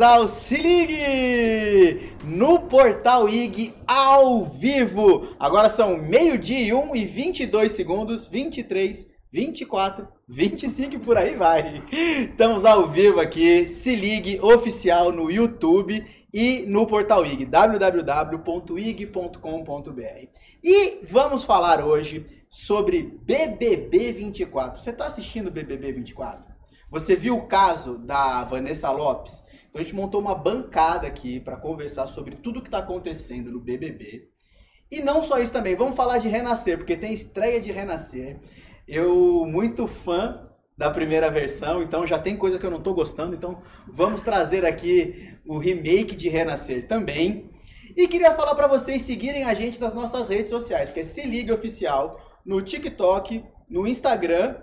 Ao Se Ligue no Portal IG ao vivo. Agora são meio-dia 1 e 22 segundos, 23, 24, 25 e por aí vai. Estamos ao vivo aqui, Se Ligue oficial no YouTube e no Portal IG, www.ig.com.br. E vamos falar hoje sobre BBB 24. Você está assistindo BBB 24? Você viu o caso da Vanessa Lopes? Então a gente montou uma bancada aqui para conversar sobre tudo que está acontecendo no BBB. E não só isso também, vamos falar de Renascer, porque tem estreia de Renascer. Eu, muito fã da primeira versão, então já tem coisa que eu não estou gostando, então vamos trazer aqui o remake de Renascer também. E queria falar para vocês seguirem a gente nas nossas redes sociais, que é Se Liga Oficial, no TikTok, no Instagram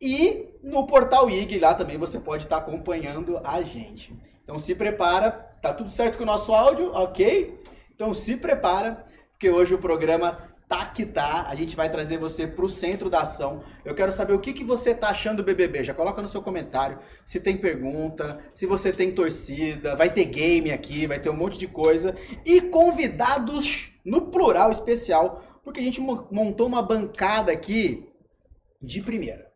e no portal IG, lá também você pode estar tá acompanhando a gente. Então se prepara, tá tudo certo com o nosso áudio, ok? Então se prepara, porque hoje o programa tá que tá. A gente vai trazer você pro centro da ação. Eu quero saber o que, que você tá achando do BBB. Já coloca no seu comentário se tem pergunta, se você tem torcida, vai ter game aqui, vai ter um monte de coisa. E convidados no plural especial, porque a gente montou uma bancada aqui de primeira.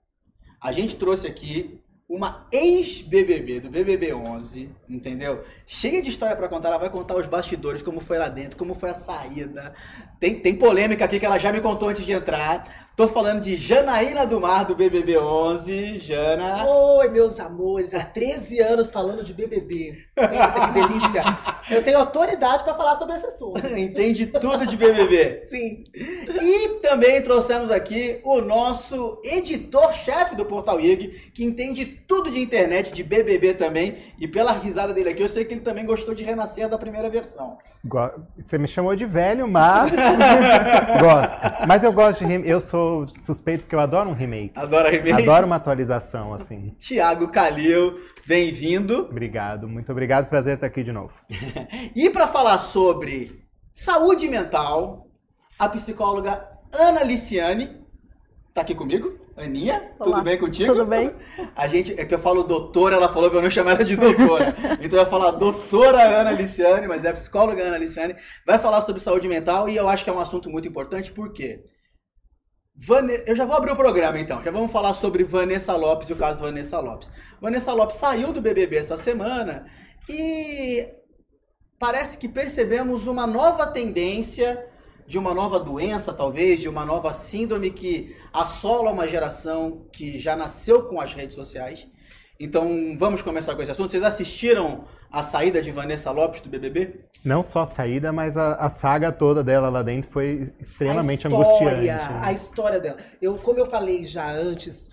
A gente trouxe aqui uma ex-BBB do BBB 11, entendeu? Cheia de história para contar, ela vai contar os bastidores, como foi lá dentro, como foi a saída. Tem, tem polêmica aqui que ela já me contou antes de entrar. Tô falando de Janaína do Mar, do BBB 11. Jana. Oi, meus amores. Há 13 anos falando de BBB. Pensa que delícia. Eu tenho autoridade para falar sobre esse assunto. Entende tudo de BBB. Sim. E também trouxemos aqui o nosso editor-chefe do Portal IG, que entende tudo de internet, de BBB também. E pela risada dele aqui, eu sei que ele também gostou de Renascer da primeira versão. Você me chamou de velho, mas gosto. Mas eu gosto de eu sou suspeito porque eu adoro um remake. Adoro remake? Adoro uma atualização, assim. Tiago Calil, bem-vindo. Obrigado, muito obrigado. Prazer estar aqui de novo. e para falar sobre saúde mental, a psicóloga Ana Liciane tá aqui comigo. Aninha, Olá. tudo bem contigo? Tudo bem. A gente, é que eu falo doutora, ela falou pra eu não chamar ela de doutora. então eu vou falar doutora Ana Liciane, mas é a psicóloga Ana Liciane, vai falar sobre saúde mental e eu acho que é um assunto muito importante, por quê? Eu já vou abrir o programa então. Já vamos falar sobre Vanessa Lopes e o caso Vanessa Lopes. Vanessa Lopes saiu do BBB essa semana e parece que percebemos uma nova tendência de uma nova doença, talvez, de uma nova síndrome que assola uma geração que já nasceu com as redes sociais. Então, vamos começar com esse assunto. Vocês assistiram a saída de Vanessa Lopes do BBB? Não só a saída, mas a, a saga toda dela lá dentro foi extremamente a história, angustiante. Né? A história dela. Eu, como eu falei já antes,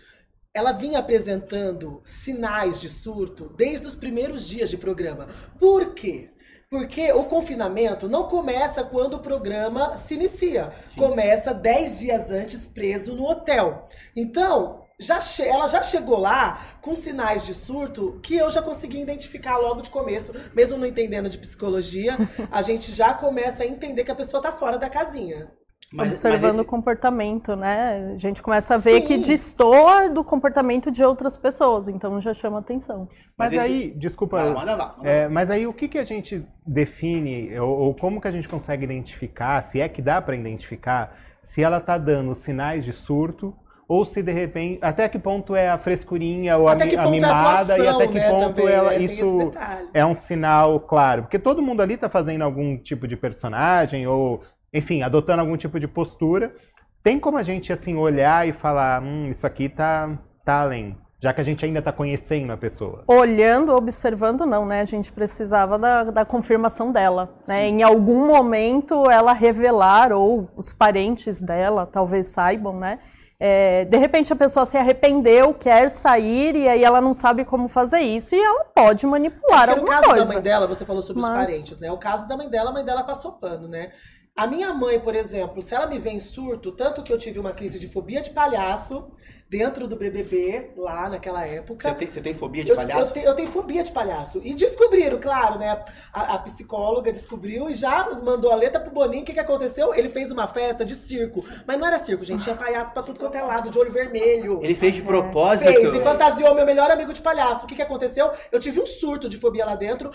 ela vinha apresentando sinais de surto desde os primeiros dias de programa. Por quê? Porque o confinamento não começa quando o programa se inicia. Sim. Começa 10 dias antes preso no hotel. Então, já ela já chegou lá com sinais de surto que eu já consegui identificar logo de começo, mesmo não entendendo de psicologia, a gente já começa a entender que a pessoa tá fora da casinha. Mas, Observando mas esse... o comportamento, né? A gente começa a ver Sim. que destoa do comportamento de outras pessoas, então já chama atenção. Mas, mas esse... aí, desculpa. Manda, manda, manda. É, mas aí o que, que a gente define, ou, ou como que a gente consegue identificar, se é que dá para identificar, se ela tá dando sinais de surto ou se de repente. Até que ponto é a frescurinha ou a, a é mimada é atuação, e até que né, ponto também, ela, né? isso é um sinal claro. Porque todo mundo ali está fazendo algum tipo de personagem ou, enfim, adotando algum tipo de postura. Tem como a gente assim olhar e falar, hum, isso aqui tá, tá além. Já que a gente ainda está conhecendo a pessoa. Olhando, observando, não, né? A gente precisava da, da confirmação dela. Né? Em algum momento ela revelar, ou os parentes dela talvez saibam, né? É, de repente a pessoa se arrependeu, quer sair e aí ela não sabe como fazer isso e ela pode manipular é alguma coisa. No caso da mãe dela, você falou sobre Mas... os parentes, né? O caso da mãe dela, a mãe dela passou pano, né? A minha mãe, por exemplo, se ela me vê em surto, tanto que eu tive uma crise de fobia de palhaço, dentro do BBB, lá naquela época. Você tem, você tem fobia de palhaço? Eu, tenho, eu, tenho fobia de palhaço. E descobriram, claro, né? A, a, psicóloga descobriu e já mandou a letra pro Boninho. O que, que aconteceu? Ele fez uma festa de circo. Mas não era circo, gente. Tinha palhaço pra tudo quanto é lado, de olho vermelho. Ele fez de propósito? Fez e fantasiou meu melhor amigo de palhaço. O que, que aconteceu? Eu tive um surto de fobia lá dentro.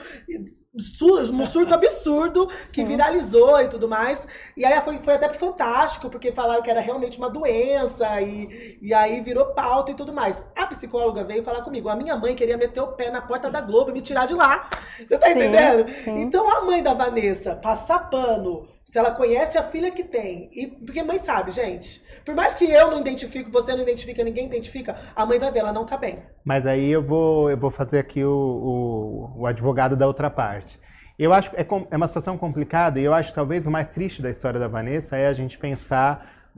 Um surto absurdo que viralizou e tudo mais. E aí foi, foi até pro Fantástico, porque falaram que era realmente uma doença. E, e aí virou pauta e tudo mais. A psicóloga veio falar comigo. A minha mãe queria meter o pé na porta da Globo e me tirar de lá. Você tá sim, entendendo? Sim. Então a mãe da Vanessa passar pano, se ela conhece a filha que tem, e porque mãe sabe, gente. Por mais que eu não identifique, você não identifica, ninguém identifica, a mãe vai ver, ela não tá bem. Mas aí eu vou, eu vou fazer aqui o, o, o advogado da outra parte. Eu acho que é, é uma situação complicada e eu acho que talvez o mais triste da história da Vanessa é a gente pensar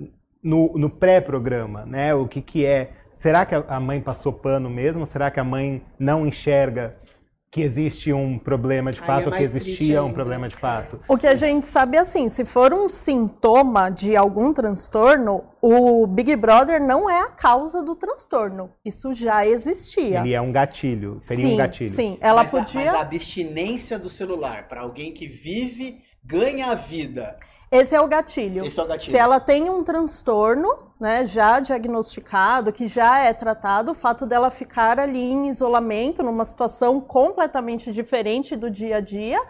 no, no pré-programa, né? O que, que é. Será que a mãe passou pano mesmo? Será que a mãe não enxerga que existe um problema de fato, é que existia um problema de fato. O que a gente sabe é assim, se for um sintoma de algum transtorno, o Big Brother não é a causa do transtorno. Isso já existia. Ele é um gatilho, seria sim, um gatilho. Sim, ela mas podia. A, mas a abstinência do celular para alguém que vive, ganha a vida esse é o gatilho. Esse é o gatilho. Se ela tem um transtorno, né, já diagnosticado, que já é tratado, o fato dela ficar ali em isolamento, numa situação completamente diferente do dia a dia,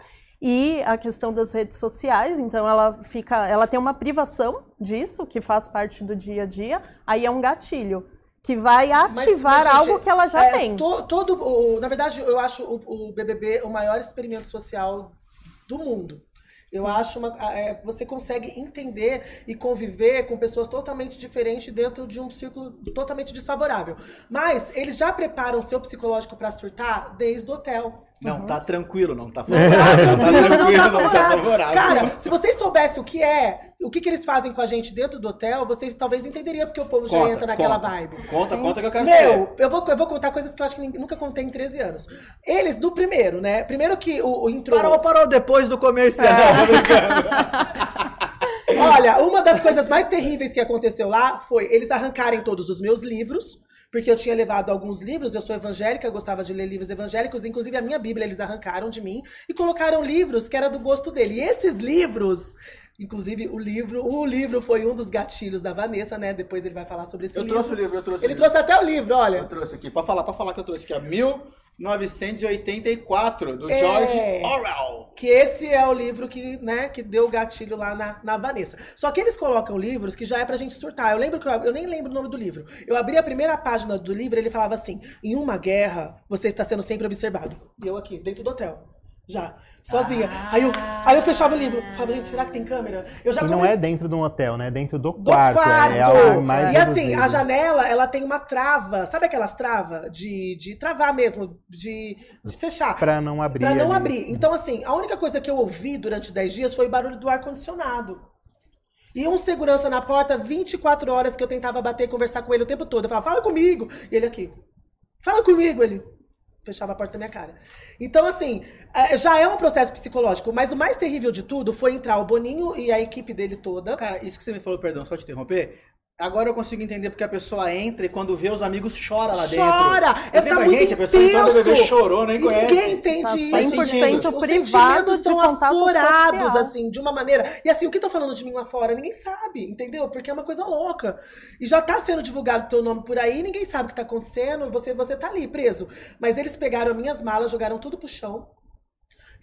e a questão das redes sociais, então ela fica, ela tem uma privação disso, que faz parte do dia a dia, aí é um gatilho que vai ativar mas, mas, algo gente, que ela já é, tem. To, todo, o, na verdade, eu acho o, o BBB o maior experimento social do mundo. Eu Sim. acho uma, é, você consegue entender e conviver com pessoas totalmente diferentes dentro de um círculo totalmente desfavorável. Mas eles já preparam o seu psicológico para surtar desde o hotel. Não, uhum. tá tranquilo, não tá favorável. não tá tranquilo, não tá favorável. Cara, se vocês soubessem o que é, o que, que eles fazem com a gente dentro do hotel, vocês talvez entenderiam porque o povo conta, já entra naquela conta, vibe. Conta, conta que eu quero Meu, saber. Meu, eu vou, eu vou contar coisas que eu acho que nunca contei em 13 anos. Eles, do primeiro, né? Primeiro que o, o intro... Parou, parou depois do comercial. É. Olha, uma das coisas mais terríveis que aconteceu lá foi eles arrancarem todos os meus livros, porque eu tinha levado alguns livros, eu sou evangélica, eu gostava de ler livros evangélicos, inclusive a minha Bíblia eles arrancaram de mim e colocaram livros que era do gosto dele. E esses livros Inclusive, o livro, o livro foi um dos gatilhos da Vanessa, né? Depois ele vai falar sobre esse eu livro. Eu trouxe o livro, eu trouxe Ele trouxe até o livro, olha. Eu trouxe aqui. Pode falar, pode falar que eu trouxe aqui. Ó, 1984, do é, George Orwell. Que esse é o livro que, né, que deu o gatilho lá na, na Vanessa. Só que eles colocam livros que já é pra gente surtar. Eu lembro que eu, eu nem lembro o nome do livro. Eu abri a primeira página do livro ele falava assim: em uma guerra, você está sendo sempre observado. E eu aqui, dentro do hotel. Já. Sozinha. Ah. Aí, eu, aí eu fechava o livro. Falava, gente, será que tem câmera? Eu já não é dentro de um hotel, né? É dentro do quarto. Do quarto. É mais e assim, a janela, ela tem uma trava. Sabe aquelas travas? De, de travar mesmo, de, de fechar. Pra não abrir. Pra não ali. abrir. Então, assim, a única coisa que eu ouvi durante 10 dias foi o barulho do ar-condicionado. E um segurança na porta, 24 horas que eu tentava bater e conversar com ele o tempo todo. Eu falava, fala comigo. E ele aqui. Fala comigo, ele fechava a porta da minha cara. Então, assim, é, já é um processo psicológico, mas o mais terrível de tudo foi entrar o Boninho e a equipe dele toda. Cara, isso que você me falou, perdão, só te interromper. Agora eu consigo entender porque a pessoa entra e quando vê os amigos chora lá dentro. Chora! Eu tá muito gente, a pessoa entrou no bebê chorou, nem Ninguém conhece. Ninguém entende tá isso. 100% privado Os estão aflorados, social. assim, de uma maneira... E assim, o que estão falando de mim lá fora? Ninguém sabe, entendeu? Porque é uma coisa louca. E já tá sendo divulgado teu nome por aí, ninguém sabe o que tá acontecendo, e você, você tá ali, preso. Mas eles pegaram minhas malas, jogaram tudo pro chão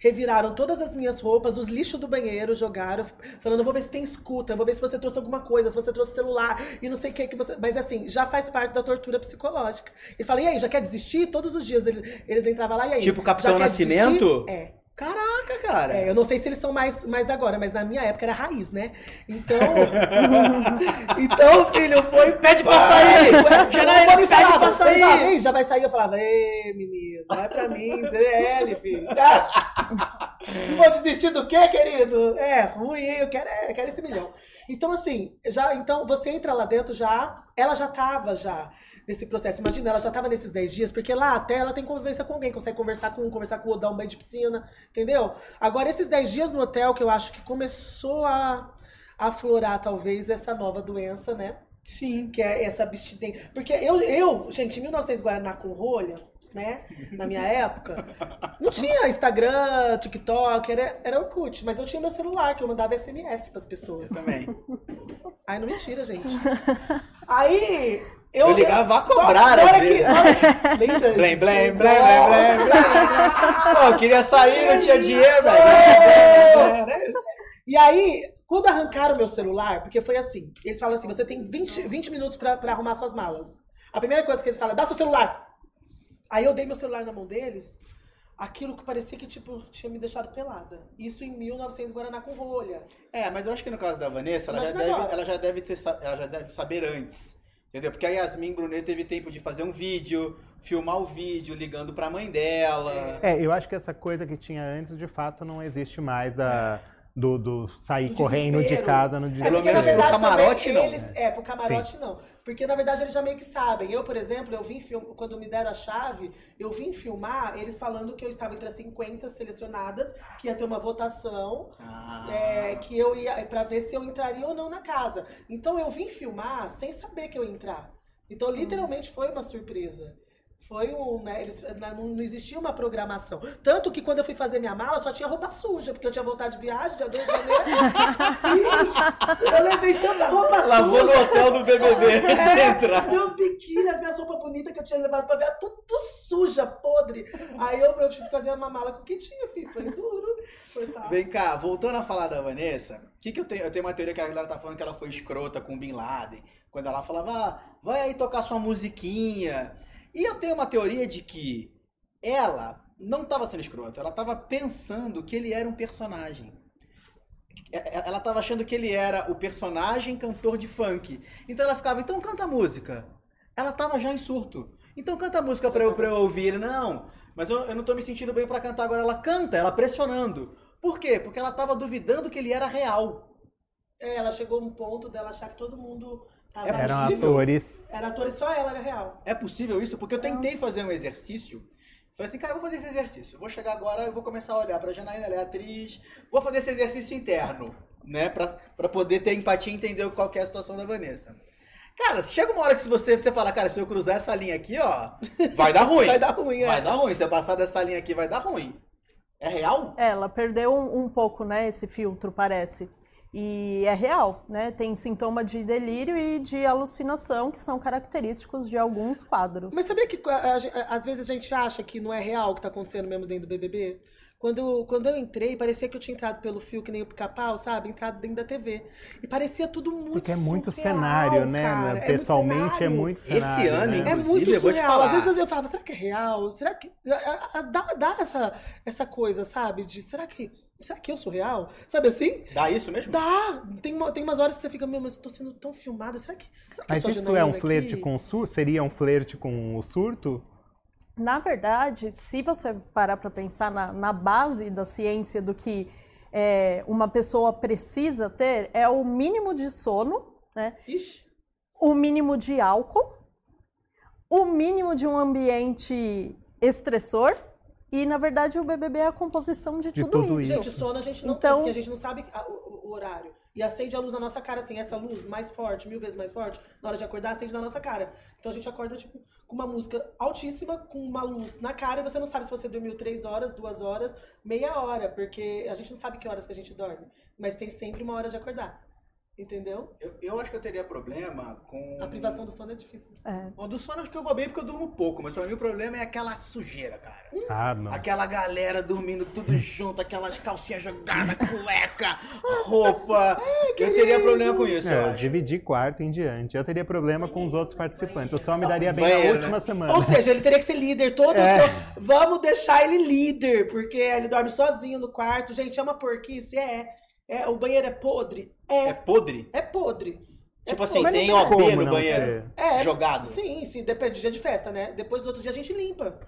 reviraram todas as minhas roupas, os lixos do banheiro, jogaram, falando, vou ver se tem escuta, vou ver se você trouxe alguma coisa, se você trouxe celular e não sei o que que você. Mas assim, já faz parte da tortura psicológica. E fala, e aí, já quer desistir? Todos os dias eles, eles entravam lá, e aí? Tipo Capitão Nascimento? Desistir? É. Caraca, cara! É, eu não sei se eles são mais, mais agora, mas na minha época era raiz, né? Então. então, filho, foi. Pede pra sair! Janaína, me pede pra sair! já vai sair, eu falava, ê, menino, não é pra mim, ZL, filho. Vou desistir do quê, querido? É, ruim, eu quero, é, eu quero esse milhão. Então, assim, já, então você entra lá dentro já, ela já tava já nesse processo. Imagina, ela já estava nesses 10 dias, porque lá até ela tem convivência com alguém, consegue conversar com um, conversar com o outro, dar um banho de piscina, entendeu? Agora, esses 10 dias no hotel, que eu acho que começou a aflorar, talvez, essa nova doença, né? Sim. Que é essa abstinência. Porque eu, eu, gente, em 1900 Guaraná com rolha, né? Na minha época, não tinha Instagram, TikTok, era, era Orkut, mas eu tinha meu celular, que eu mandava SMS pras pessoas. Eu também. Aí não mentira, gente. Aí. Eu, eu ligava a cobrar, às vezes. Que, lembra? Blém, blém, blém, blém, blém. Pô, eu queria sair, não tinha dinheiro, velho. E aí, quando arrancaram meu celular, porque foi assim, eles falam assim, você tem 20, 20 minutos pra, pra arrumar suas malas. A primeira coisa que eles falam, dá seu celular. Aí eu dei meu celular na mão deles, aquilo que parecia que, tipo, tinha me deixado pelada. Isso em 1900 Guaraná com rolha. É, mas eu acho que no caso da Vanessa, ela já, deve, ela já, deve, ter, ela já deve saber antes. Entendeu? Porque a Yasmin Brunet teve tempo de fazer um vídeo, filmar o vídeo, ligando pra mãe dela. É, eu acho que essa coisa que tinha antes, de fato, não existe mais da. É do, do sair do correndo de casa no desespero. É porque, na verdade, pro camarote não. Eles, é, pro camarote Sim. não. Porque, na verdade, eles já meio que sabem. Eu, por exemplo, eu vim film... quando me deram a chave, eu vim filmar eles falando que eu estava entre as 50 selecionadas, que ia ter uma votação, ah. é, que eu ia para ver se eu entraria ou não na casa. Então eu vim filmar sem saber que eu ia entrar. Então, literalmente, foi uma surpresa. Foi um, né, eles, não, não existia uma programação. Tanto que quando eu fui fazer minha mala, só tinha roupa suja, porque eu tinha voltado de viagem, dia 2 de janeiro. eu levei tanta roupa Lavou suja. Lavou no hotel do BBB é, entrar. Meus biquínis, as minhas roupas bonitas que eu tinha levado pra ver, tudo, tudo suja, podre. Aí eu, eu tive que fazer uma mala com o que tinha, filho. Foi duro. Foi fácil. Vem cá, voltando a falar da Vanessa, o que, que eu tenho? Eu tenho uma teoria que a galera tá falando que ela foi escrota com o Bin Laden. Quando ela falava, ah, vai aí tocar sua musiquinha. E eu tenho uma teoria de que ela não estava sendo escrota, ela estava pensando que ele era um personagem. É, é, ela estava achando que ele era o personagem cantor de funk. Então ela ficava, então canta música. Ela estava já em surto. Então canta a música para eu, eu ouvir. Não, mas eu, eu não estou me sentindo bem para cantar agora. Ela canta, ela pressionando. Por quê? Porque ela estava duvidando que ele era real. É, ela chegou a um ponto dela achar que todo mundo Tava é Eram atores. Era atores, só ela era real. É possível isso? Porque eu tentei Nossa. fazer um exercício. Falei assim, cara, eu vou fazer esse exercício. vou chegar agora, eu vou começar a olhar pra Janaína, ela é atriz. Vou fazer esse exercício interno, né? Pra, pra poder ter empatia e entender qual é a situação da Vanessa. Cara, chega uma hora que se você, você fala, cara, se eu cruzar essa linha aqui, ó, vai dar ruim. vai dar ruim, é. Vai dar ruim. Se eu passar dessa linha aqui, vai dar ruim. É real? É, ela perdeu um, um pouco, né, esse filtro, parece. E é real, né? Tem sintoma de delírio e de alucinação que são característicos de alguns quadros. Mas sabia que às vezes a gente acha que não é real o que está acontecendo mesmo dentro do BBB? Quando, quando eu entrei, parecia que eu tinha entrado pelo fio, que nem o pica-pau, sabe? Entrado dentro da TV. E parecia tudo muito Porque é muito surreal, cenário, né? Cara. É Pessoalmente é muito cenário. Esse ano, né? É muito surreal. Às vezes eu falava, será que é real? Será que. Dá, dá essa, essa coisa, sabe? De será que será que eu sou real? Sabe assim? Dá isso mesmo? Dá. Tem, tem umas horas que você fica, meu, mas eu tô sendo tão filmada. Será que. Será que mas isso é um flerte com o surto? Seria um flerte com o surto? Na verdade, se você parar para pensar na, na, base da ciência do que é, uma pessoa precisa ter, é o mínimo de sono, né? Ixi. o mínimo de álcool, o mínimo de um ambiente estressor e, na verdade, o BBB é a composição de, de tudo, tudo, isso. Gente, sono a gente não então... tem, porque a gente não sabe o, o, horário. E acende a luz na nossa cara, assim, essa luz mais forte, mil vezes mais forte, na hora de acordar, acende na nossa cara. Então a gente acorda, tipo, com uma música altíssima, com uma luz na cara, e você não sabe se você dormiu três horas, duas horas, meia hora, porque a gente não sabe que horas que a gente dorme. Mas tem sempre uma hora de acordar. Entendeu? Eu, eu acho que eu teria problema com. A privação do sono é difícil. É. Bom, do sono acho que eu vou bem porque eu durmo pouco, mas pra mim o problema é aquela sujeira, cara. Ah, não. Aquela galera dormindo tudo junto, aquelas calcinhas jogadas, cueca, roupa. É, eu teria problema com isso, é, eu. Dividir quarto em diante. Eu teria problema com os outros participantes. Eu só me daria bem Banheiro, na última né? semana. Ou seja, ele teria que ser líder todo. É. todo. Vamos deixar ele líder, porque ele dorme sozinho no quarto. Gente, é uma porquice? É. É, o banheiro é podre? É. É podre? É podre. Tipo é assim, podre. tem OB no banheiro é, jogado? Sim, sim, depende do dia de festa, né? Depois do outro dia a gente limpa.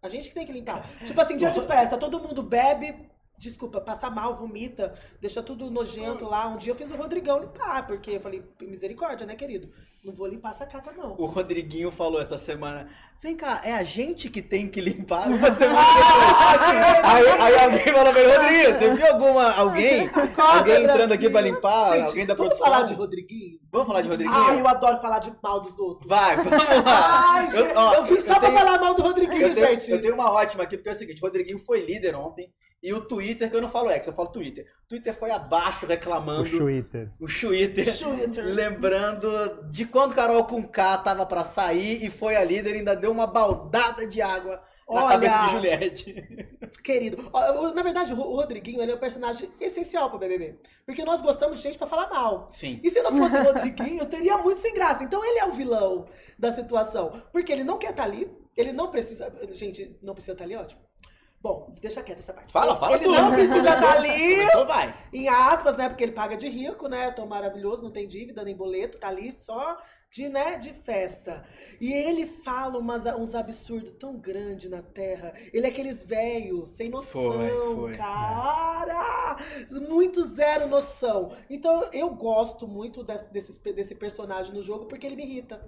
A gente que tem que limpar. tipo assim, dia de festa, todo mundo bebe, desculpa, passa mal, vomita, deixa tudo nojento lá. Um dia eu fiz o Rodrigão limpar, porque eu falei, misericórdia, né, querido? Não vou limpar essa caca, não. O Rodriguinho falou essa semana, vem cá, é a gente que tem que limpar uma semana depois. aí, aí alguém falou pra ele, Rodrigo, você viu alguma, alguém, Acorda, alguém entrando Brasil. aqui pra limpar, gente, alguém da produção? Vamos falar de Rodriguinho? Vamos falar de Rodriguinho? Ai, eu adoro falar de mal dos outros. Vai, vamos lá. Ai, eu, ó, eu vim só eu pra tenho, falar mal do Rodriguinho, eu tenho, gente. Eu tenho uma ótima aqui, porque é o seguinte, o Rodriguinho foi líder ontem, e o Twitter, que eu não falo X, eu falo Twitter. O Twitter foi abaixo reclamando. O Twitter. O Twitter. lembrando de quando Carol com K tava para sair e foi a líder ainda deu uma baldada de água na Olha, cabeça de Juliette. Querido, na verdade, o Rodriguinho ele é um personagem essencial pro BBB. Porque nós gostamos de gente para falar mal. Sim. E se não fosse o Rodriguinho, teria muito sem graça. Então ele é o vilão da situação. Porque ele não quer estar tá ali, ele não precisa. Gente, não precisa estar tá ali, ótimo. Bom, deixa quieta essa parte. Fala, fala Ele tudo. não precisa estar ali. Vai. Em aspas, né? Porque ele paga de rico, né? Tão maravilhoso, não tem dívida nem boleto, tá ali só de, né, de festa. E ele fala umas, uns absurdos tão grandes na Terra. Ele é aqueles velhos, sem noção, foi, foi. cara! Muito zero noção. Então eu gosto muito desse, desse, desse personagem no jogo porque ele me irrita.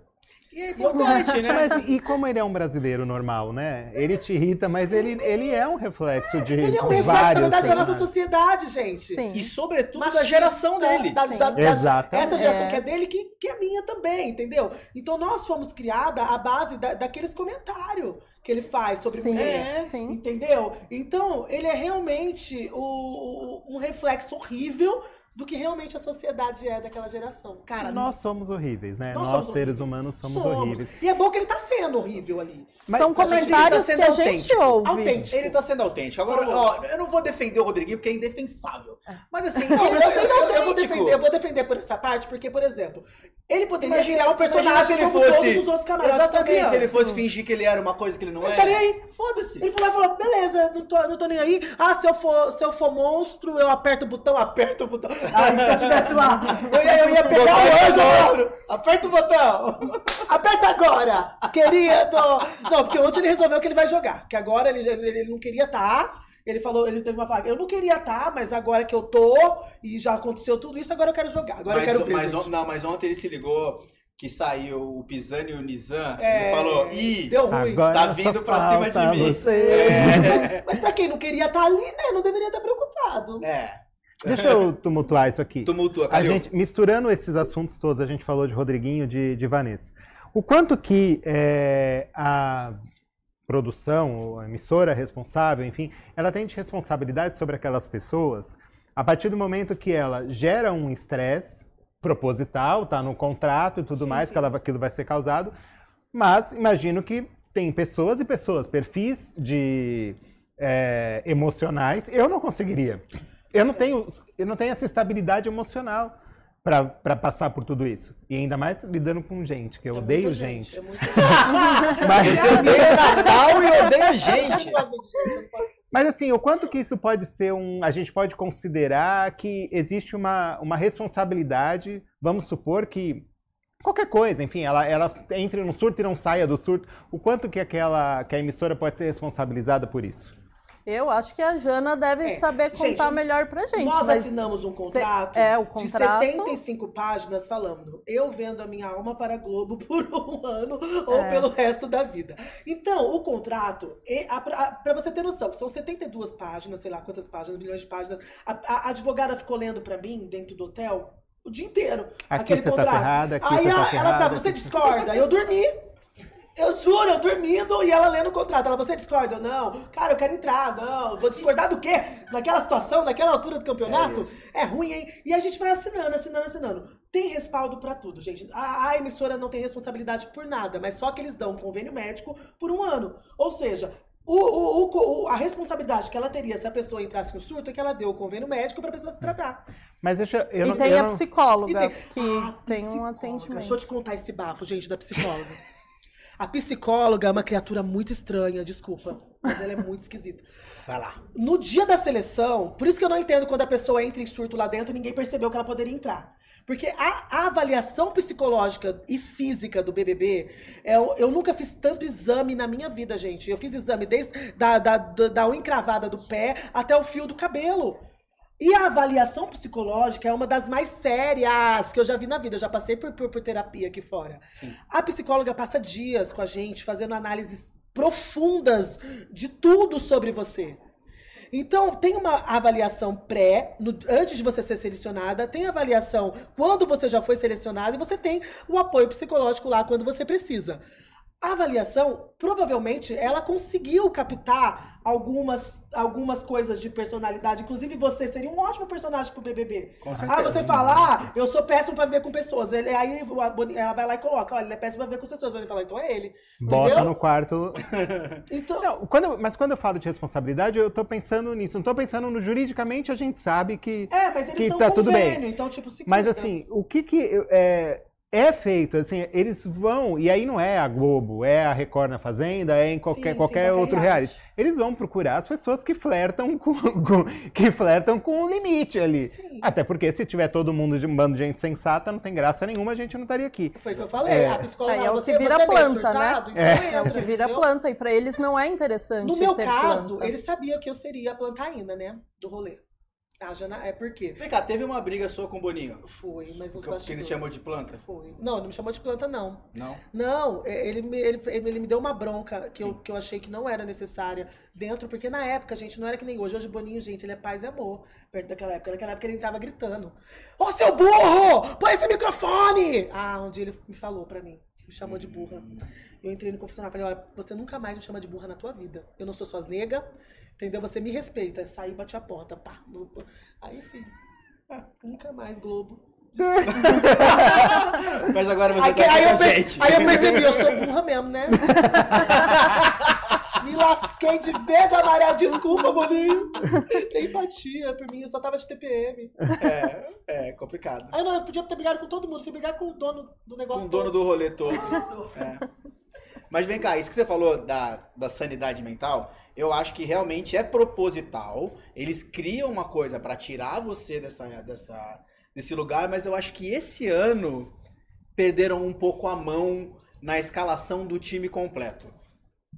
E é importante, né? Mas, e como ele é um brasileiro normal, né? Ele te irrita, mas ele, ele é um reflexo de Ele é um reflexo, na verdade, da nossa sociedade, gente. Sim. E sobretudo Machista, da geração dele. Da, da, da, Exato. Essa geração é. que é dele, que, que é minha também, entendeu? Então nós fomos criadas à base da, daqueles comentários que ele faz sobre sim, mulher, sim. entendeu? Então, ele é realmente o, um reflexo horrível do que realmente a sociedade é daquela geração. Cara, nós somos horríveis, né? Nós, nós seres horríveis. humanos somos, somos, horríveis. E é bom que ele tá sendo horrível ali. Mas, São comentários tá que a gente ouve. Autêntico. Ele tá sendo autêntico. Agora, ó, eu não vou defender o Rodriguinho porque é indefensável. É. Mas assim, não, ele tá sendo autêntico. Eu vou, defender, eu vou defender por essa parte, porque, por exemplo, ele poderia imagina, criar um personagem se ele como fosse, todos os outros camaradas Exatamente, se ele fosse fingir que ele era uma coisa que ele não eu é. Estaria aí, foda-se. Ele falou, falou, beleza, não tô, não tô nem aí. Ah, se eu, for, se eu for monstro, eu aperto o botão, aperto o botão. Ah, se eu tiver estivesse lá, eu ia, eu ia pegar o anjo monstro. Aperta o botão. Aperta agora, querido. Não, porque ontem ele resolveu que ele vai jogar. Que agora ele, ele, não queria estar. Tá, ele falou, ele teve uma fala, eu não queria estar, tá, mas agora que eu tô e já aconteceu tudo isso, agora eu quero jogar. Agora mas, eu quero ver. Mas, on, não, mas ontem ele se ligou que saiu o Pisani e o Nizam, é, ele falou, ih, deu ruim. tá vindo pra cima de mim. É. Mas, mas pra quem não queria estar tá ali, né, não deveria estar preocupado. É. Deixa eu tumultuar isso aqui. Tumultua, a gente Misturando esses assuntos todos, a gente falou de Rodriguinho, de, de Vanessa. O quanto que é, a produção, a emissora responsável, enfim, ela tem de responsabilidade sobre aquelas pessoas a partir do momento que ela gera um estresse proposital, tá no contrato e tudo sim, mais, sim. que ela, aquilo vai ser causado, mas imagino que tem pessoas e pessoas, perfis de é, emocionais, eu não conseguiria. Eu não tenho, eu não tenho essa estabilidade emocional para passar por tudo isso. E ainda mais lidando com gente, que eu é odeio gente. gente. É muito... Mas você odeia Natal e odeia gente. Mas assim, o quanto que isso pode ser um. A gente pode considerar que existe uma, uma responsabilidade, vamos supor que. Qualquer coisa, enfim, ela, ela entre no surto e não saia do surto. O quanto que aquela que a emissora pode ser responsabilizada por isso? Eu acho que a Jana deve é. saber contar gente, melhor pra gente. Nós assinamos um contrato, é, o contrato de 75 páginas falando eu vendo a minha alma para a Globo por um ano ou é. pelo resto da vida. Então, o contrato, para você ter noção, são 72 páginas, sei lá quantas páginas, milhões de páginas. A, a advogada ficou lendo para mim dentro do hotel o dia inteiro. Aqui aquele tá contrato. Tá ferrada, aqui Aí tá ela, ferrada, ela ficava, você discorda. Eu dormi. Eu juro, eu dormindo e ela lendo o contrato. Ela, você discorda? Eu, não. Cara, eu quero entrar. Não. Vou discordar do quê? Naquela situação, naquela altura do campeonato? É, é ruim, hein? E a gente vai assinando, assinando, assinando. Tem respaldo para tudo, gente. A, a, emissora não tem responsabilidade por nada, mas só que eles dão um convênio médico por um ano. Ou seja, o, o, o, a responsabilidade que ela teria se a pessoa entrasse no surto é que ela deu o convênio médico para a pessoa se tratar. Mas deixa, eu e não, tem eu a não... psicóloga, tem... que ah, tem um atendimento. Deixa eu te contar esse bafo, gente, da psicóloga. A psicóloga é uma criatura muito estranha, desculpa, mas ela é muito esquisita. Vai lá. No dia da seleção, por isso que eu não entendo quando a pessoa entra em surto lá dentro e ninguém percebeu que ela poderia entrar. Porque a, a, avaliação psicológica e física do BBB, é, eu, eu, nunca fiz tanto exame na minha vida, gente. Eu fiz exame desde da, da, da, da unha encravada do pé até o fio do cabelo. E a avaliação psicológica é uma das mais sérias que eu já vi na vida. Eu já passei por, por, por terapia aqui fora. Sim. A psicóloga passa dias com a gente, fazendo análises profundas de tudo sobre você. Então, tem uma avaliação pré, no, antes de você ser selecionada, tem avaliação quando você já foi selecionada e você tem o apoio psicológico lá quando você precisa. A avaliação, provavelmente, ela conseguiu captar algumas, algumas coisas de personalidade. Inclusive, você seria um ótimo personagem pro BBB. Com certeza. Ah, você fala, ah, eu sou péssimo pra viver com pessoas. Ele, aí ela vai lá e coloca, olha, ele é péssimo pra viver com pessoas. Ele fala, então é ele. Bota Entendeu? no quarto. então... Não, quando, mas quando eu falo de responsabilidade, eu tô pensando nisso. Não tô pensando no juridicamente, a gente sabe que, é, mas eles que tá tudo bem. Então, tipo, se Mas assim, o que que... É, é feito, assim, eles vão, e aí não é a Globo, é a Record na Fazenda, é em qualquer, sim, qualquer sim, outro reality. Eles vão procurar as pessoas que flertam com, com que flertam com o limite ali. Sim. Até porque se tiver todo mundo de um bando de gente sensata, não tem graça nenhuma, a gente não estaria aqui. Foi o que eu falei, é. a psicóloga é, é o que vira você é planta, é surtado, né? Então é. é o que vira planta, e para eles não é interessante. No meu caso, planta. eles sabiam que eu seria a planta ainda, né? Do rolê. A Jana, é porque. Vem cá, teve uma briga sua com o Boninho? Foi, mas nos bastidores. Que ele chamou de planta? Foi. Não, ele me chamou de planta, não. Não? Não, é, ele me, ele, ele me deu uma bronca que eu, que eu achei que não era necessária dentro, porque na época, gente, não era que nem hoje. Hoje o Boninho, gente, ele é paz e amor perto daquela época. Naquela época ele tava gritando: Ô oh, seu burro! Põe esse microfone! Ah, um dia ele me falou pra mim, me chamou de burra. Eu entrei no confessionário e falei: olha, você nunca mais me chama de burra na tua vida. Eu não sou suas nega, entendeu? Você me respeita. Saí, bati a porta, pá. Aí, filho, nunca mais Globo. Mas agora você aí, tá aí, eu gente. aí eu percebi, eu sou burra mesmo, né? Me lasquei de verde e amarelo. Desculpa, Boninho. Tem empatia por mim, eu só tava de TPM. É, é complicado. Aí não, eu podia ter brigado com todo mundo. Fui brigar com o dono do negócio. Com o dono do rolê todo. é. Mas vem cá, isso que você falou da, da sanidade mental, eu acho que realmente é proposital. Eles criam uma coisa para tirar você dessa, dessa, desse lugar, mas eu acho que esse ano perderam um pouco a mão na escalação do time completo.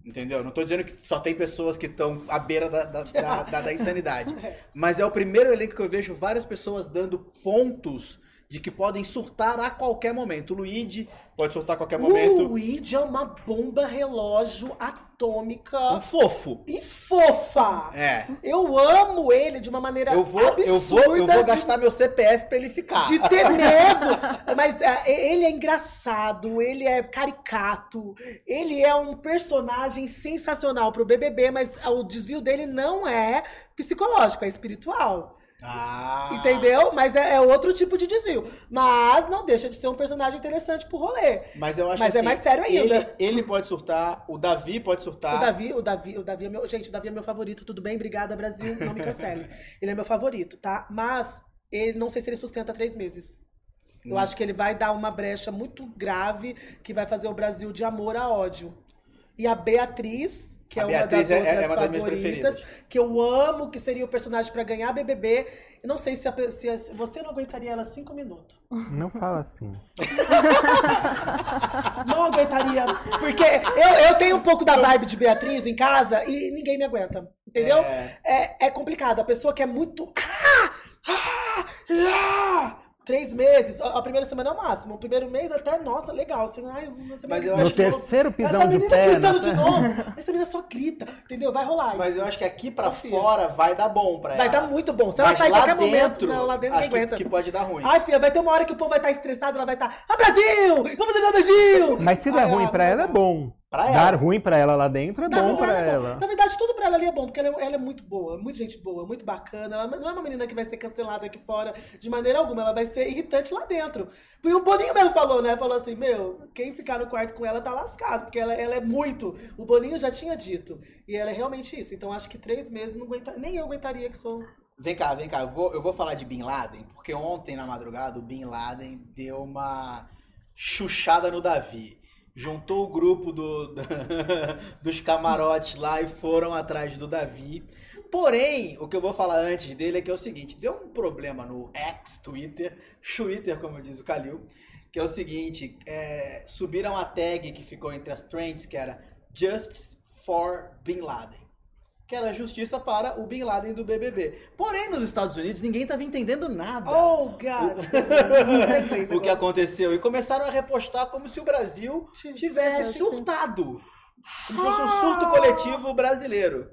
Entendeu? Não tô dizendo que só tem pessoas que estão à beira da, da, da, da, da insanidade. Mas é o primeiro elenco que eu vejo várias pessoas dando pontos de que podem surtar a qualquer momento. O Luigi pode surtar a qualquer momento. O Luigi é uma bomba relógio atômica. Um fofo. E fofa. É. Eu amo ele de uma maneira eu vou, absurda. Eu vou, eu vou gastar meu CPF pra ele ficar. De ter medo. Mas é, ele é engraçado, ele é caricato, ele é um personagem sensacional pro BBB, mas o desvio dele não é psicológico, é espiritual. Ah. Entendeu? Mas é, é, outro tipo de desvio. Mas não deixa de ser um personagem interessante pro rolê. Mas eu acho Mas é assim, é mais sério ainda. Ele, ele, pode surtar, o Davi pode surtar. O Davi, o Davi, o Davi é meu. Gente, o Davi é meu favorito, tudo bem? Obrigada, Brasil. Não me cancele. ele é meu favorito, tá? Mas ele não sei se ele sustenta três meses. Eu hum. acho que ele vai dar uma brecha muito grave que vai fazer o Brasil de amor a ódio. E a Beatriz, que a é Beatriz uma das é, é outras é favoritas, que eu amo, que seria o personagem para ganhar BBB. Eu não sei se, a, se a, você não aguentaria ela cinco minutos. Não fala assim. não aguentaria. Porque eu, eu tenho um pouco da vibe de Beatriz em casa e ninguém me aguenta. Entendeu? É, é, é complicado. A pessoa que é muito. Ah! Ah! Ah! Três meses, a primeira semana é o máximo. O primeiro mês até, nossa, legal. Você, ai, você mas eu no acho terceiro que... pisão de pé. gritando de novo. Essa menina só grita, entendeu? Vai rolar Mas eu acho que aqui pra Confia. fora vai dar bom pra ela. Vai dar muito bom. Se ela sair em qualquer dentro, momento, não, lá dentro acho ninguém aguenta. Que, que pode dar ruim. Ai, filha, vai ter uma hora que o povo vai estar estressado, ela vai estar, ah, Brasil! Vamos fazer Brasil! Mas se der ruim pra ela, é bom. Pra ela. Dar ruim pra ela lá dentro é Dar bom pra ela. É bom. Na verdade, tudo pra ela ali é bom, porque ela é, ela é, muito boa, muito gente boa, muito bacana. Ela não é uma menina que vai ser cancelada aqui fora de maneira alguma, ela vai ser irritante lá dentro. E o Boninho mesmo falou, né? Falou assim: meu, quem ficar no quarto com ela tá lascado, porque ela, ela é muito. O Boninho já tinha dito. E ela é realmente isso. Então acho que três meses não aguenta, nem eu aguentaria que sou. Vem cá, vem cá. Eu vou, eu vou falar de Bin Laden, porque ontem na madrugada o Bin Laden deu uma chuchada no Davi juntou o grupo do, dos camarotes lá e foram atrás do Davi Porém, o que eu vou falar antes dele é que é o seguinte: deu um problema no ex Twitter, como diz o Kalil, que é o seguinte: é, subiram a tag que ficou entre as trends, que era Justice for Bin Laden. Que era justiça para o Bin Laden do BBB. Porém, nos Estados Unidos, ninguém estava entendendo nada. Oh, God! o, o que aconteceu. E começaram a repostar como se o Brasil tivesse surtado. Como se fosse um surto coletivo brasileiro.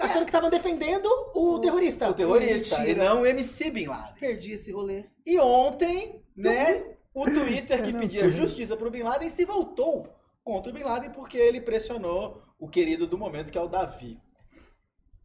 Achando que estavam defendendo o terrorista. O terrorista, Mentira. e não o MC Bin Laden. Perdi esse rolê. E ontem, né, o Twitter que pedia justiça pro Bin Laden se voltou contra o Bin Laden porque ele pressionou o querido do momento, que é o Davi.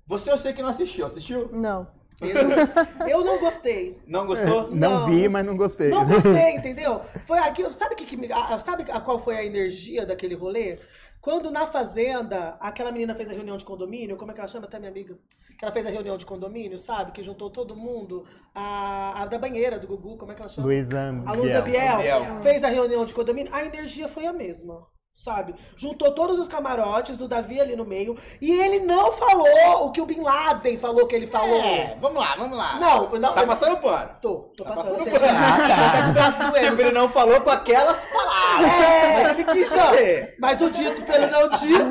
Você eu sei que não assistiu, assistiu? Não. Eu, eu não gostei. Não gostou? É, não, não, vi, mas não gostei. Não gostei, entendeu? Foi aquilo. Sabe que, que me, sabe a, qual foi a energia daquele rolê? Quando na fazenda, aquela menina fez a reunião de condomínio, como é que ela chama? Até minha amiga. Que ela fez a reunião de condomínio, sabe? Que juntou todo mundo. A, a da banheira do Gugu, como é que ela chama? Luísa A Luísa Biel. Biel. Fez a reunião de condomínio. A energia foi a mesma sabe? Juntou todos os camarotes, o Davi ali no meio, e ele não falou o que o Bin Laden falou que ele falou. É, vamos lá, vamos lá. Não, não tá passando pano. Tô, tô tá passando, passando pano. Tá com o braço doendo. Tipo, ele não falou com aquelas palavras. É, mas, que, então, mas o dito pelo não dito.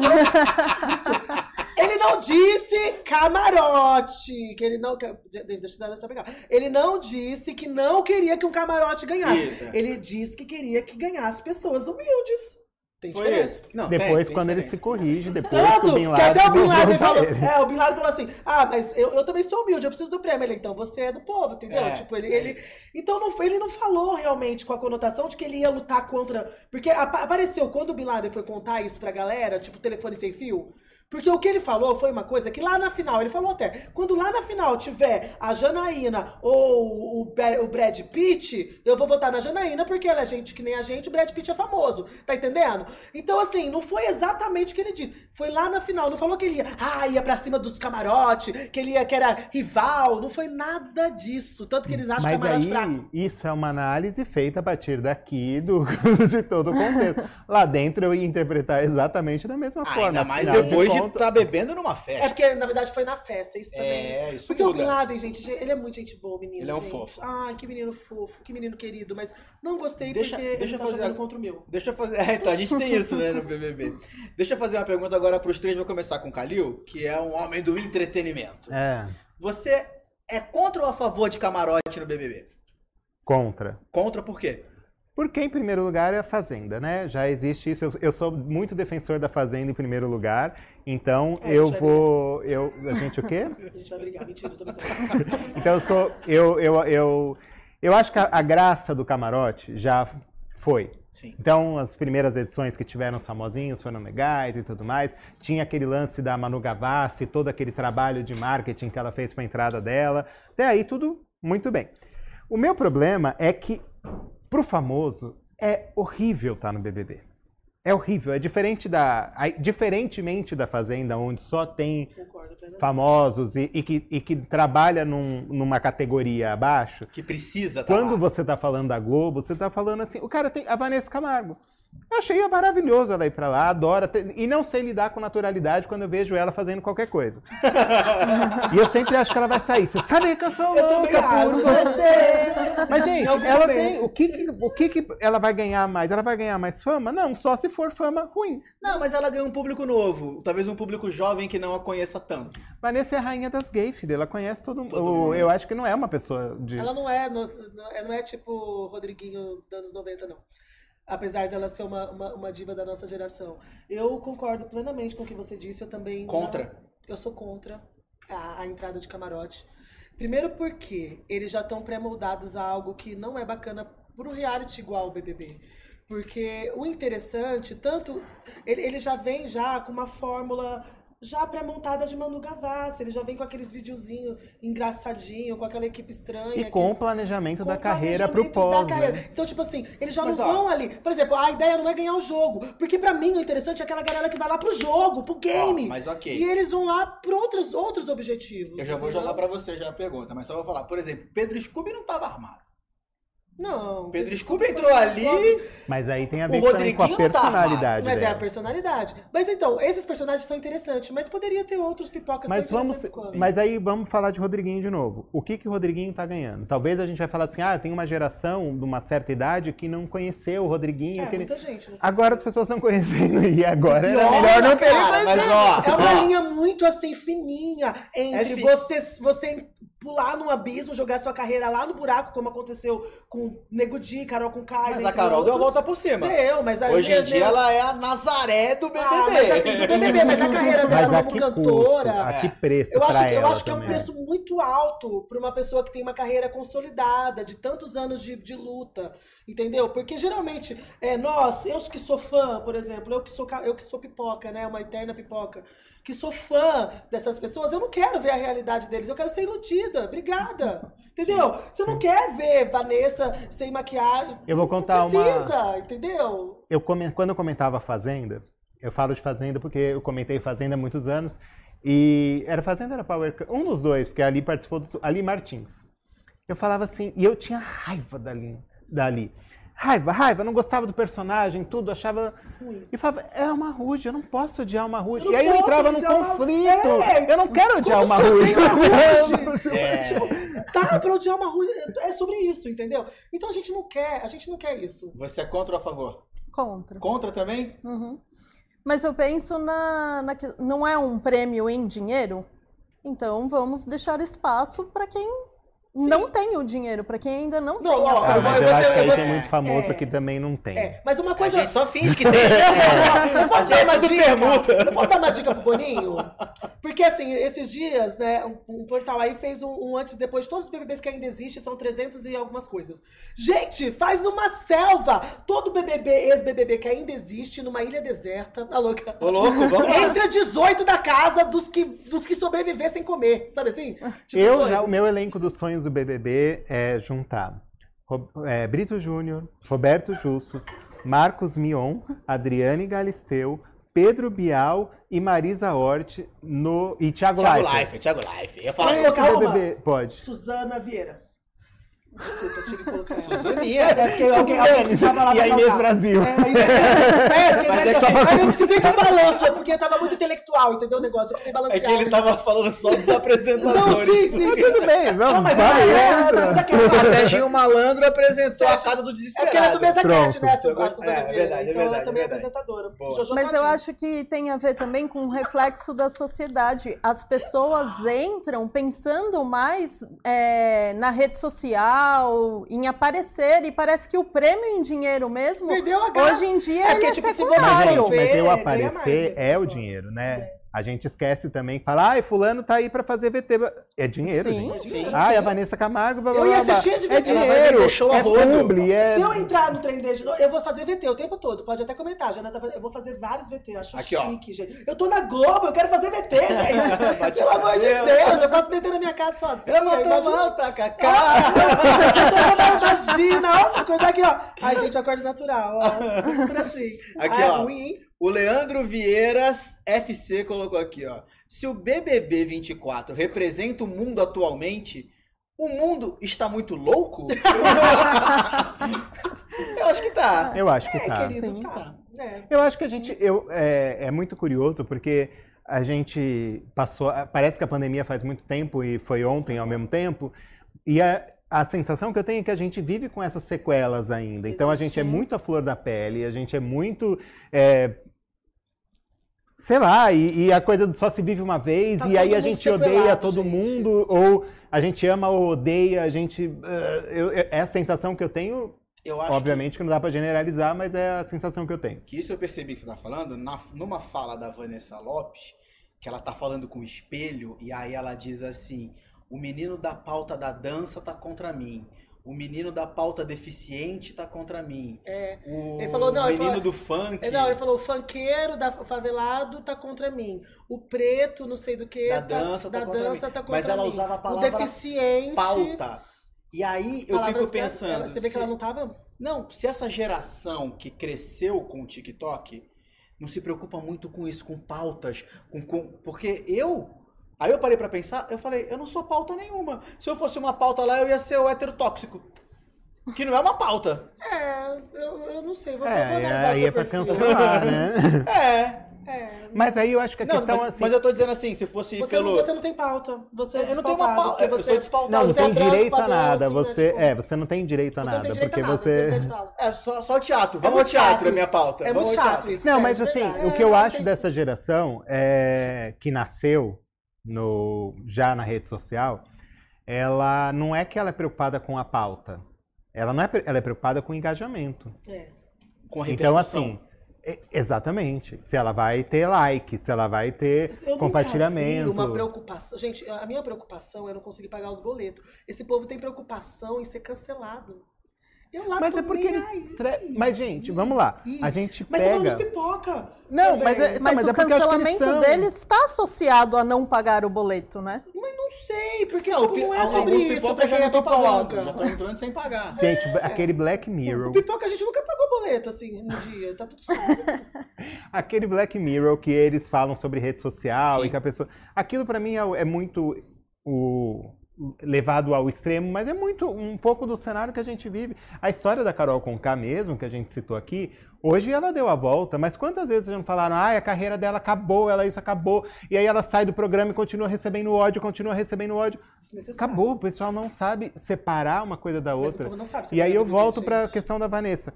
Desculpa. Ele não disse camarote. Que ele não. Deixa eu pegar. Ele não disse que não queria que um camarote ganhasse. Isso. Ele disse que queria que ganhasse pessoas humildes. Tem Foi diferença. Não, depois, tem, quando tem ele se corrige, depois Tanto, que o Bin Laden... Que até o Bin Laden falou... É, o Bin Laden falou assim, ah, mas eu, eu também sou humilde, eu preciso do prêmio. Ele, então você é do povo, entendeu? É, tipo, ele... ele então não, ele não falou realmente com a conotação de que ele ia lutar contra... Porque apareceu, quando o Bin Laden foi contar isso pra galera, tipo, telefone sem fio... Porque o que ele falou foi uma coisa que lá na final, ele falou até, quando lá na final tiver a Janaína ou o, o Brad Pitt, eu vou votar na Janaína porque ela é gente que nem a gente, o Brad Pitt é famoso, tá entendendo? Então, assim, não foi exatamente o que ele disse. Foi lá na final, não falou que ele ia, ah, ia pra cima dos camarotes, que ele ia, que era rival, não foi nada disso. Tanto que eles acham Mas camarote aí, fraco. Isso é uma análise feita a partir daqui do, de todo o contexto. lá dentro eu ia interpretar exatamente da mesma forma. Ainda mais depois de ponto... tá bebendo numa festa. É porque, na verdade, foi na festa, isso também. É, isso Porque muda. o Bin Laden, gente, ele é muito gente boa, menino. Ele é um gente. fofo. Ai, que menino fofo, que menino querido. Mas não gostei deixa, porque deixa ele tá fazer a... contra o meu. Deixa eu fazer. É, então, a gente tem isso, né, no BBB. Deixa eu fazer uma pergunta agora pros três. Vou começar com o Kalil, que é um homem do entretenimento. É. Você é contra ou a favor de camarote no BBB? Contra. Contra por quê? Porque, em primeiro lugar, é a Fazenda, né? Já existe isso. Eu, eu sou muito defensor da Fazenda em primeiro lugar. Então, é, eu vou. Eu, a gente o quê? A gente vai brigar, mentira, tô Então, eu sou. Eu, eu, eu, eu acho que a, a graça do camarote já foi. Sim. Então, as primeiras edições que tiveram os famosinhos foram legais e tudo mais. Tinha aquele lance da Manu Gavassi, todo aquele trabalho de marketing que ela fez para a entrada dela. Até aí, tudo muito bem. O meu problema é que pro famoso, é horrível estar tá no BBB. É horrível, é diferente da. Diferentemente da Fazenda, onde só tem famosos e, e, que, e que trabalha num, numa categoria abaixo. Que precisa tá Quando lá. você está falando da Globo, você está falando assim. O cara tem. A Vanessa Camargo. Eu achei maravilhoso ela ir pra lá, adora. E não sei lidar com naturalidade quando eu vejo ela fazendo qualquer coisa. e eu sempre acho que ela vai sair. Você sabe que eu sou eu louca por você. Mas, gente, ela tem. O, que, o que, que ela vai ganhar mais? Ela vai ganhar mais fama? Não, só se for fama ruim. Não, mas ela ganha um público novo. Talvez um público jovem que não a conheça tanto. Vanessa é a rainha das gays, filha. Ela conhece todo, todo mundo. Eu acho que não é uma pessoa de. Ela não é, não, não é tipo Rodriguinho dos anos 90, não apesar dela ser uma, uma, uma, diva da nossa geração. Eu concordo plenamente com o que você disse, eu também... Contra? Não, eu sou contra a, a, entrada de camarote. Primeiro porque eles já estão pré-moldados a algo que não é bacana para um reality igual o BBB. Porque o interessante, tanto... Ele, ele já vem já com uma fórmula já pré-montada de Manu Gavassi. Ele já vem com aqueles videozinhos engraçadinho, com aquela equipe estranha. E com o planejamento com da carreira pro pós. Né? Então, tipo assim, eles já Mas, não ó, vão ali. Por exemplo, a ideia não é ganhar o jogo. Porque para mim o interessante é aquela galera que vai lá pro jogo, pro game. Ó, mas ok. E eles vão lá por outros, outros objetivos. Eu já entendeu? vou jogar para você já a pergunta, mas só vou falar. Por exemplo, Pedro Scooby não tava armado. Não. Pedro Scooby entrou ali. Mas aí tem a ver também com a tá personalidade. Tá mas dela. é a personalidade. Mas então, esses personagens são interessantes, mas poderia ter outros pipocas mas vamos, Mas aí vamos falar de Rodriguinho de novo. O que que o Rodriguinho tá ganhando? Talvez a gente vai falar assim, ah, tem uma geração de uma certa idade que não conheceu o Rodriguinho. É, que muita ele... gente. Agora as pessoas estão conhecendo e agora é melhor não ter mas ó, É uma ó. linha muito assim fininha entre é fi... você, você pular num abismo, jogar sua carreira lá no buraco, como aconteceu com Nego Di, Carol com Kai. Mas a Carol outros. deu a volta por cima. Deu, mas a Hoje em dia ela é a Nazaré do BBB. Ah, mas assim, do BBB, mas a carreira dela como cantora. Custo, a que preço eu acho, que, eu acho que é um preço muito alto para uma pessoa que tem uma carreira consolidada, de tantos anos de, de luta. Entendeu? Porque geralmente, é, nós, eu que sou fã, por exemplo, eu que sou, eu que sou pipoca, né? Uma eterna pipoca, que sou fã dessas pessoas, eu não quero ver a realidade deles, eu quero ser iludida. Obrigada. Entendeu? Sim. Você não quer ver Vanessa sem maquiagem. Eu vou contar não precisa, uma. entendeu? Eu come... Quando eu comentava Fazenda, eu falo de Fazenda porque eu comentei Fazenda há muitos anos. E era Fazenda era Power Um dos dois, porque ali participou do... Ali Martins. Eu falava assim, e eu tinha raiva dali dali. Raiva, raiva, não gostava do personagem, tudo, achava. E falava, é uma rude, eu não posso odiar uma rude. E aí eu entrava num conflito. Uma... É, eu não quero odiar uma rude. é. tipo, tá pra odiar uma rude. É sobre isso, entendeu? Então a gente não quer, a gente não quer isso. Você é contra ou a favor? Contra. Contra também? Uhum. Mas eu penso na, na. Não é um prêmio em dinheiro? Então vamos deixar espaço para quem Sim. não tem o dinheiro, pra quem ainda não, não tem. Ó, a... mas eu, eu acho que aí tem muito famoso é, que também não tem. É, mas uma coisa. A gente só finge que tem. é, não posso dar uma dica. Permuta. Não posso dar uma dica pro Boninho? Porque assim, esses dias, né, um, um portal aí fez um, um, antes e depois de todos os BBBs que ainda existem, são 300 e algumas coisas. Gente, faz uma selva! Todo BBB, ex-BBB que ainda existe, numa ilha deserta. Tá louca? Ô, louco, vamos lá. Entre 18 da casa dos que, dos que sobreviver sem comer. Sabe assim? Tipo, eu, o meu elenco dos sonhos do BBB é juntar é, Brito Júnior, Roberto Justus, Marcos Mion, Adriane Galisteu, Pedro Bial e Marisa Hort no, e Thiago, Thiago Leifert. Leifert. Thiago Leifert. Eu. BBB, pode. Suzana Vieira. Desculpa, eu tive que colocar ela. Suzaninha. É porque tipo alguém, precisava lá E a Inês Brasil. É, é, porque, mas é que, eu precisei de balanço, é porque tava muito intelectual, entendeu o negócio? Eu precisei balancear. É que ele tava falando só dos apresentadores. Não, sim, sim. sim. Tudo bem, vamos, não, mas vai, é, entra. A Serginho Malandro apresentou a Casa do Desesperado. É porque ela é do MesaCast, né, Silvia? É, é verdade, é então ela também é apresentadora. Mas eu acho que tem a ver também com o reflexo da sociedade. As pessoas entram pensando mais na rede social, em aparecer e parece que o prêmio em dinheiro mesmo, hoje em dia é, ele é tipo, secundário. Mas, mas o aparecer é o dinheiro, né? É. A gente esquece também, fala, ai, fulano tá aí pra fazer VT. É dinheiro, sim, gente. Sim, ai, a Vanessa Camargo, blá, blá, blá, Eu ia ser cheia de VT. É dinheiro, é publi, é... Se eu entrar no trem de novo, eu vou fazer VT o tempo todo. Pode até comentar, já eu vou fazer vários VT. Eu acho Aqui, chique, ó. gente. Eu tô na Globo, eu quero fazer VT, gente. Pelo amor de Deus, eu faço VT na minha casa sozinha. Eu vou tomar o tacacá. Imagina, ó, coisa aqui, ó. Ai, gente, acordo natural, ó. Tudo assim. Aqui, ó. Ruim, hein? O Leandro Vieiras FC colocou aqui, ó. Se o BBB 24 representa o mundo atualmente, o mundo está muito louco? eu acho que tá. Eu acho que é, tá. Querido, tá. É. Eu acho que a gente. Eu, é, é muito curioso porque a gente passou. Parece que a pandemia faz muito tempo e foi ontem ao mesmo tempo. E a, a sensação que eu tenho é que a gente vive com essas sequelas ainda. Então a gente é muito a flor da pele, a gente é muito. É, sei lá, e, e, a coisa só se vive uma vez, tá e aí a gente odeia todo gente. mundo, ou a gente ama ou odeia, a gente. Uh, eu, é a sensação que eu tenho. Eu Obviamente que... que... não dá para generalizar, mas é a sensação que eu tenho. Que isso eu percebi que você tá falando, na, numa fala da Vanessa Lopes, que ela tá falando com o espelho, e aí ela diz assim: o menino da pauta da dança tá contra mim o menino da pauta deficiente tá contra mim. É. O ele falou, não, menino falou, do funk. Não, ele falou, o funkeiro da favelado tá contra mim. O preto, não sei do que. Da tá, dança, tá, da contra dança mim. tá contra Mas ela mim. usava a palavra o deficiente. pauta. E aí eu fico pensando. Ela, você vê se, que ela não tava? Não, se essa geração que cresceu com o TikTok não se preocupa muito com isso, com pautas, com, com porque eu Aí eu parei para pensar, eu falei, eu não sou pauta nenhuma. Se eu fosse uma pauta lá, eu ia ser o hétero tóxico. que não é uma pauta. É, eu, eu não sei, vou, é, vou analisar aí o seu é pra cancelar, né? É. É. Mas aí eu acho que a Não, questão mas, assim. mas eu tô dizendo assim, se fosse Você, pelo. não, você não tem pauta. Você é Eu não tenho uma pauta, eu você sou despautado. Não, não você é tem branco, direito a nada. assim, né, Você, tipo, é, você não tem direito a Você nada. não tem direito porque a nada, você. É, só, só o teatro. Vamos É ao teatro, chato é minha pauta. É muito chato teatro. isso. Não, sério, mas assim, o que eu É, acho tem- dessa geração é que nasceu no já na rede social, ela não é que ela é preocupada com a pauta. Ela não é, ela é preocupada com o engajamento. É. Com Então repercussão. assim, exatamente. Se ela vai ter like, se ela vai ter Eu nunca compartilhamento. vi uma preocupação. Gente, a minha preocupação é não conseguir pagar os boletos. Esse povo tem preocupação em ser cancelado. Eu lá Mas tô é porque eles. tre- Mas, gente, vamos lá. Ih, A gente Mas tô falando pega. de pipoca. Não, também. mas é- Mas, mas o é cancelamento são- deles está associado a não pagar o boleto, né? Mas não sei, porque Não, tipo, pi- não é sobre isso pra quem é pagando, pipoca. Já estão entrando sem pagar. Gente, aquele Black Mirror. O pipoca a gente nunca pagou boleto, assim, no dia. Tá tudo certo. Aquele Black Mirror que eles falam sobre rede social Sim. e que a pessoa. Aquilo pra mim é, é muito o levado ao extremo, mas é muito um pouco do cenário que a gente vive. A história da Carol Conká mesmo, que a gente citou aqui, hoje ela deu a volta, mas quantas vezes já não falaram, ah, a carreira dela acabou, ela isso acabou, e aí ela sai do programa e continua recebendo ódio, continua recebendo ódio. Acabou, o pessoal não sabe separar uma coisa da outra. E aí eu volto para a questão da Vanessa.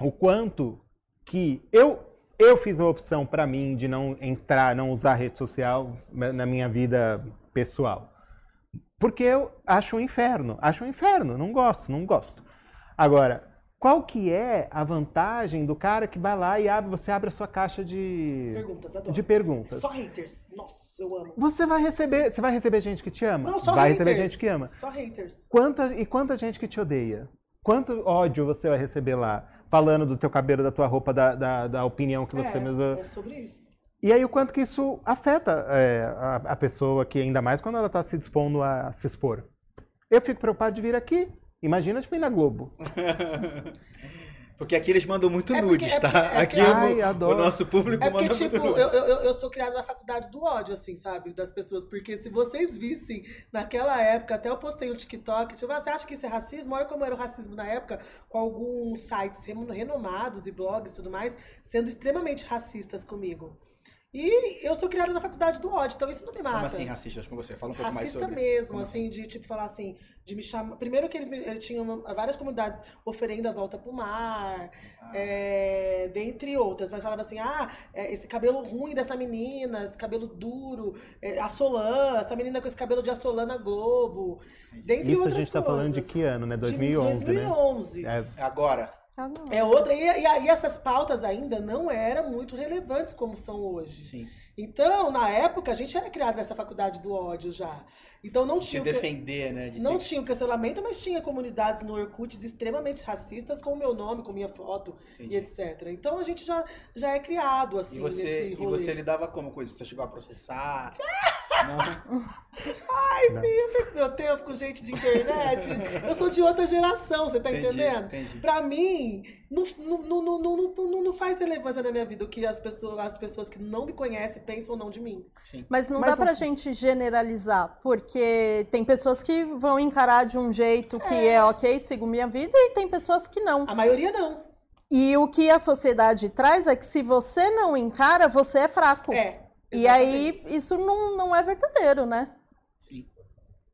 O quanto que eu eu fiz a opção para mim de não entrar, não usar rede social na minha vida pessoal. Porque eu acho um inferno, acho um inferno, não gosto, não gosto. Agora, qual que é a vantagem do cara que vai lá e abre, você abre a sua caixa de Perguntas, adoro. de perguntas? Só haters. Nossa, eu amo. Você vai receber, você vai receber gente que te ama, Não, só vai haters. receber gente que ama. Só haters. Quanta, e quanta gente que te odeia? Quanto ódio você vai receber lá? Falando do teu cabelo, da tua roupa, da, da, da opinião que você é, mesmo. é sobre isso. E aí o quanto que isso afeta é, a, a pessoa que, ainda mais quando ela está se dispondo a se expor. Eu fico preocupado de vir aqui. Imagina de vir na Globo. Porque aqui eles mandam muito É nudes, é tá? porque- é aqui o, Ai, o nosso público É porque, manda tipo, muito eu, nudes. eu, eu sou criada na faculdade do ódio, assim, sabe? Das pessoas. Porque se vocês vissem, naquela época, até eu postei um TikTok, tipo, ah, você acha que isso é racismo? Olha como era o racismo na época, com alguns sites renomados e blogs e tudo mais, sendo extremamente racistas comigo. E eu sou criada na faculdade do ódio, então isso não me mata. Como assim, racistas com você? Fala um pouco mais Racista sobre. mesmo, Como assim, de tipo falar assim, de me chamar. Primeiro que eles, me- eles tinham várias comunidades oferendo a volta pro mar, Ah. é, dentre outras, mas falava assim: ah, é, esse cabelo ruim dessa menina, esse cabelo duro, é, a Solan, essa menina com esse cabelo de Assolan na Globo, dentre Isso a outras gente está falando de coisas. que ano, né? De 2011, 2011. né? É, Agora, Ah, não. É outra, e, e, e essas pautas ainda não eram muito relevantes como são hoje. sim. Então, na época, a gente era criado nessa faculdade do ódio já. Então não De se tinha. que- defender, né? De Não ter- tinha o cancelamento, mas tinha comunidades no Orkut extremamente racistas com o meu nome, com minha foto Entendi. e etc. Então a gente já, já é criado assim E você, nesse e rolê. você lidava como com isso? Você chegou a processar? não? Meu tempo com gente de internet. Eu sou de outra geração, você tá Entendi, entendendo? entendi. Pra mim, não, não, não, não, não, não, faz relevância na minha vida o que as pessoas, as pessoas que não me conhecem pensam ou não de mim. Sim. Mas não Mas dá o- pra gente generalizar, porque tem pessoas que vão encarar de um jeito que é, ok, sigo minha vida, e tem pessoas que não. A maioria não. E o que a sociedade traz é que se você não encara, você é fraco. É. E aí, isso não, não é verdadeiro, né? Sim.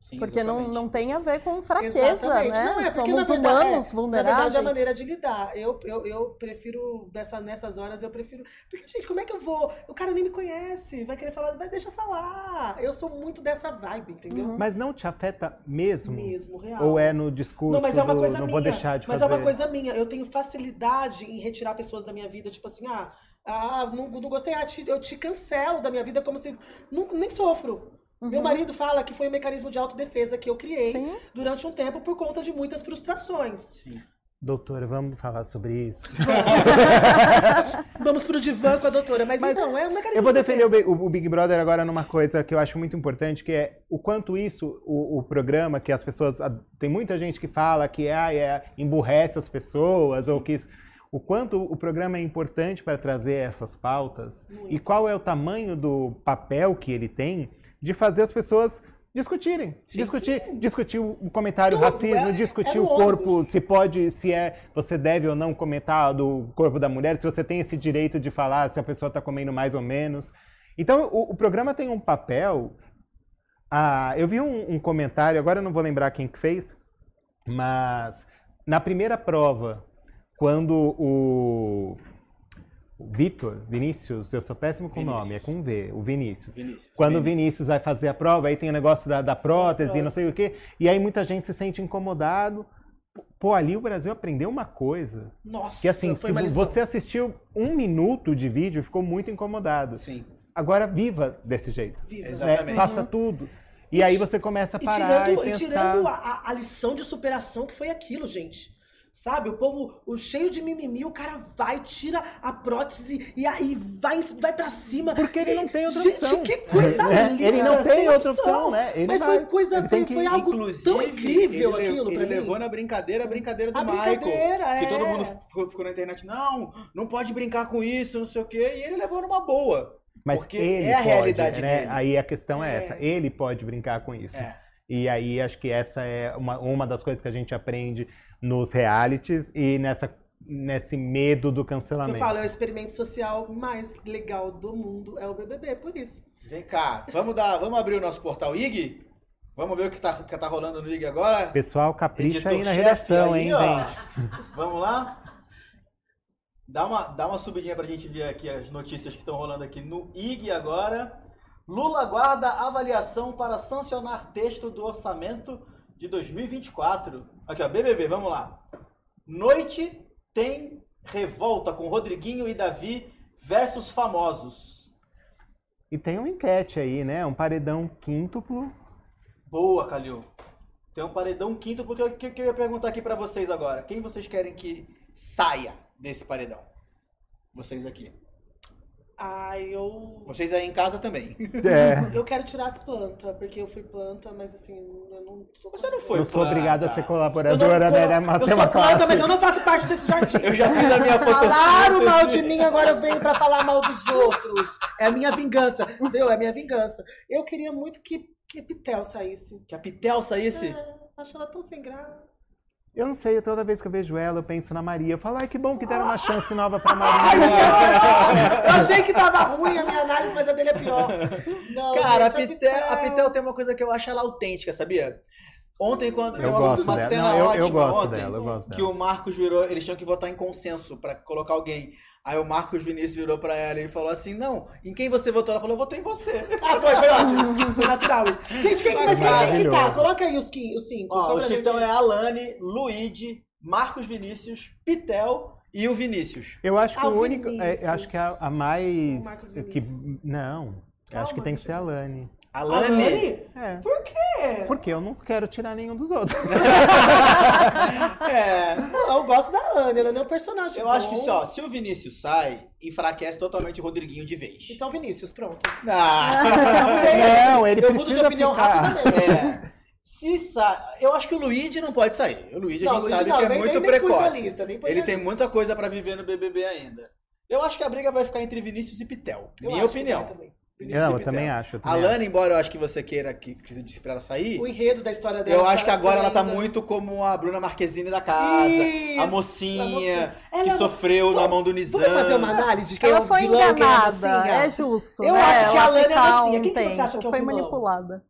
Sim, Porque não, exatamente. não tem a ver com fraqueza, Exatamente. né? Não, é porque, Somos na verdade, humanos é, vulneráveis. Na verdade, é a maneira de lidar. Eu, eu, eu prefiro, dessa, nessas horas, eu prefiro. Porque, gente, como é que eu vou? O cara nem me conhece, vai querer falar, vai, deixa eu falar. Eu sou muito dessa vibe, entendeu? Uhum. Mas não te afeta mesmo? Mesmo, real. Ou é no discurso Não, mas é uma do, coisa não minha. vou deixar de mas fazer? é uma coisa minha. Eu tenho facilidade em retirar pessoas da minha vida, tipo assim, ah, ah não, não gostei, ah, te- eu te cancelo da minha vida como se. Não, nem sofro. Meu marido fala que foi um mecanismo de autodefesa que eu criei Sim. durante um tempo por conta de muitas frustrações. Sim. Doutora, vamos falar sobre isso? Vamos pro divã com a doutora. Mas, Mas então, é um mecanismo Eu vou de defender o, o- Big Brother agora numa coisa que eu acho muito importante, que é o quanto isso, o, o programa, que as pessoas. Tem muita gente que fala que ah, é, emburrece as pessoas, ou que isso. O quanto o programa é importante para trazer essas pautas e qual é o tamanho do papel que ele tem de fazer as pessoas discutirem. Sim. Discutir, discutir o comentário Tudo, racismo, é, discutir é o corpo, ônibus. se pode, se é, você deve ou não comentar do corpo da mulher, se você tem esse direito de falar se a pessoa está comendo mais ou menos. Então, o, o programa tem um papel. Ah, eu vi um, um comentário, agora eu não vou lembrar quem que fez, mas na primeira prova, quando o Vitor, Vinícius, eu sou péssimo com o nome, é com V, o Vinícius. Vinícius Quando o Vinícius vai fazer a prova, aí tem o negócio da, da prótese, e não sei o quê, e aí muita gente se sente incomodado. Pô, ali o Brasil aprendeu uma coisa. Nossa, que assim, foi se você assistiu um minuto de vídeo, ficou muito incomodado. Sim. Agora viva desse jeito. Viva. Né? Exatamente. Faça tudo. E, e aí você começa a parar e, tirando, e pensar... E tirando a, a lição de superação que foi aquilo, gente. Sabe? O povo o cheio de mimimi, o cara vai, tira a prótese e aí vai, vai pra cima. Porque ele e, não tem outra opção. Gente, que coisa é, linda. Ele não tem outra opção, né? Ele Mas vai, foi coisa, foi, que, foi algo tão incrível ele, aquilo ele pra mim. Ele levou na brincadeira a brincadeira do a Michael. Brincadeira, que todo é. mundo ficou na internet, não, não pode brincar com isso, não sei o quê. E ele levou numa boa. Mas porque é a pode, realidade né? dele. Aí a questão é, é, essa, ele pode brincar com isso. É. E aí acho que essa é uma, uma das coisas que a gente aprende nos realities e nessa nesse medo do cancelamento. Eu falo, é o experimento social mais legal do mundo, é o BBB, por isso. Vem cá, vamos dar, vamos abrir o nosso portal IG? Vamos ver o que tá, que tá rolando no IG agora? Pessoal, capricha aí na redação, aí, hein, ó. gente? Vamos lá? Dá uma, dá uma subidinha pra gente ver aqui as notícias que estão rolando aqui no IG agora. Lula guarda avaliação para sancionar texto do orçamento de 2024. Aqui, ó, BBB, vamos lá. Noite tem revolta com Rodriguinho e Davi versus famosos. E tem uma enquete aí, né? Um paredão quíntuplo. Boa, Calil. Tem um paredão quíntuplo que eu, que, que eu ia perguntar aqui para vocês agora. Quem vocês querem que saia desse paredão? Vocês aqui. Ah, eu. Vocês aí em casa também. É. Eu quero tirar as plantas, porque eu fui planta, mas assim, eu não sou. Você não foi Eu sou obrigada a ser colaboradora, né? Eu sou planta, mas eu não faço parte desse jardim. eu já fiz a minha foto. Falaram mal de mim, agora eu venho pra falar mal dos outros. É a minha vingança. Entendeu? É a minha vingança. Eu queria muito que, que a Pitel saísse. Que a Pitel saísse? É, acho ela tão sem graça. Eu não sei, toda vez que eu vejo ela, eu penso na Maria. Eu falo, ai, que bom que deram uma chance nova pra Maria. eu achei que tava ruim a minha análise, mas a dele é pior. Não, Cara, gente, a, Pitel, a Pitel tem uma coisa que eu acho ela autêntica, sabia? Ontem, quando eu gosto uma dela. cena não, eu, ótima eu gosto ontem, dela, eu gosto que o Marcos virou, eles tinham que votar em consenso para colocar alguém. Aí o Marcos Vinícius virou pra ela e falou assim: Não, em quem você votou? Ela falou: Eu votei em você. Ah, foi, foi ótimo. Foi natural isso. Gente, quem, mas quem, que tá? Coloca aí os, os cinco. Ó, os que estão é Alane, Luigi, Marcos Vinícius, Pitel e o Vinícius. Eu acho que ah, o único. É, acho que a, a mais. Que, não. Calma, acho que tem que ser a Alane. Alane? É. Por quê? Porque eu não quero tirar nenhum dos outros. é. Eu gosto da Alane, ela não é um personagem. Eu bom. acho que só, se o Vinícius sai, enfraquece totalmente o Rodriguinho de vez. Então, Vinícius, pronto. Ah. não, ele Eu mudo de opinião ficar. rapidamente. É. Se sa... Eu acho que o Luigi não pode sair. O Luigi não, a gente Luigi sabe não, que é nem, muito nem, precoce. Lista, ele tem muita coisa para viver no BBB ainda. Eu acho que a briga vai ficar entre Vinícius e Pitel. Eu minha opinião. Não, eu também acho. Eu também a Lana, embora eu acho que você queira que, que você disse pra ela sair. O enredo da história dela. Eu acho que agora ela tá muito como a Bruna Marquezine da casa. Isso, a mocinha, a mocinha. que ela... sofreu Pô, na mão do Nizam. Vamos fazer uma análise de quem ela é o foi vilão, enganada. É, é justo. Eu né? acho que ela a Lana é a mocinha. Quem que você acha que é o Foi vilão? manipulada.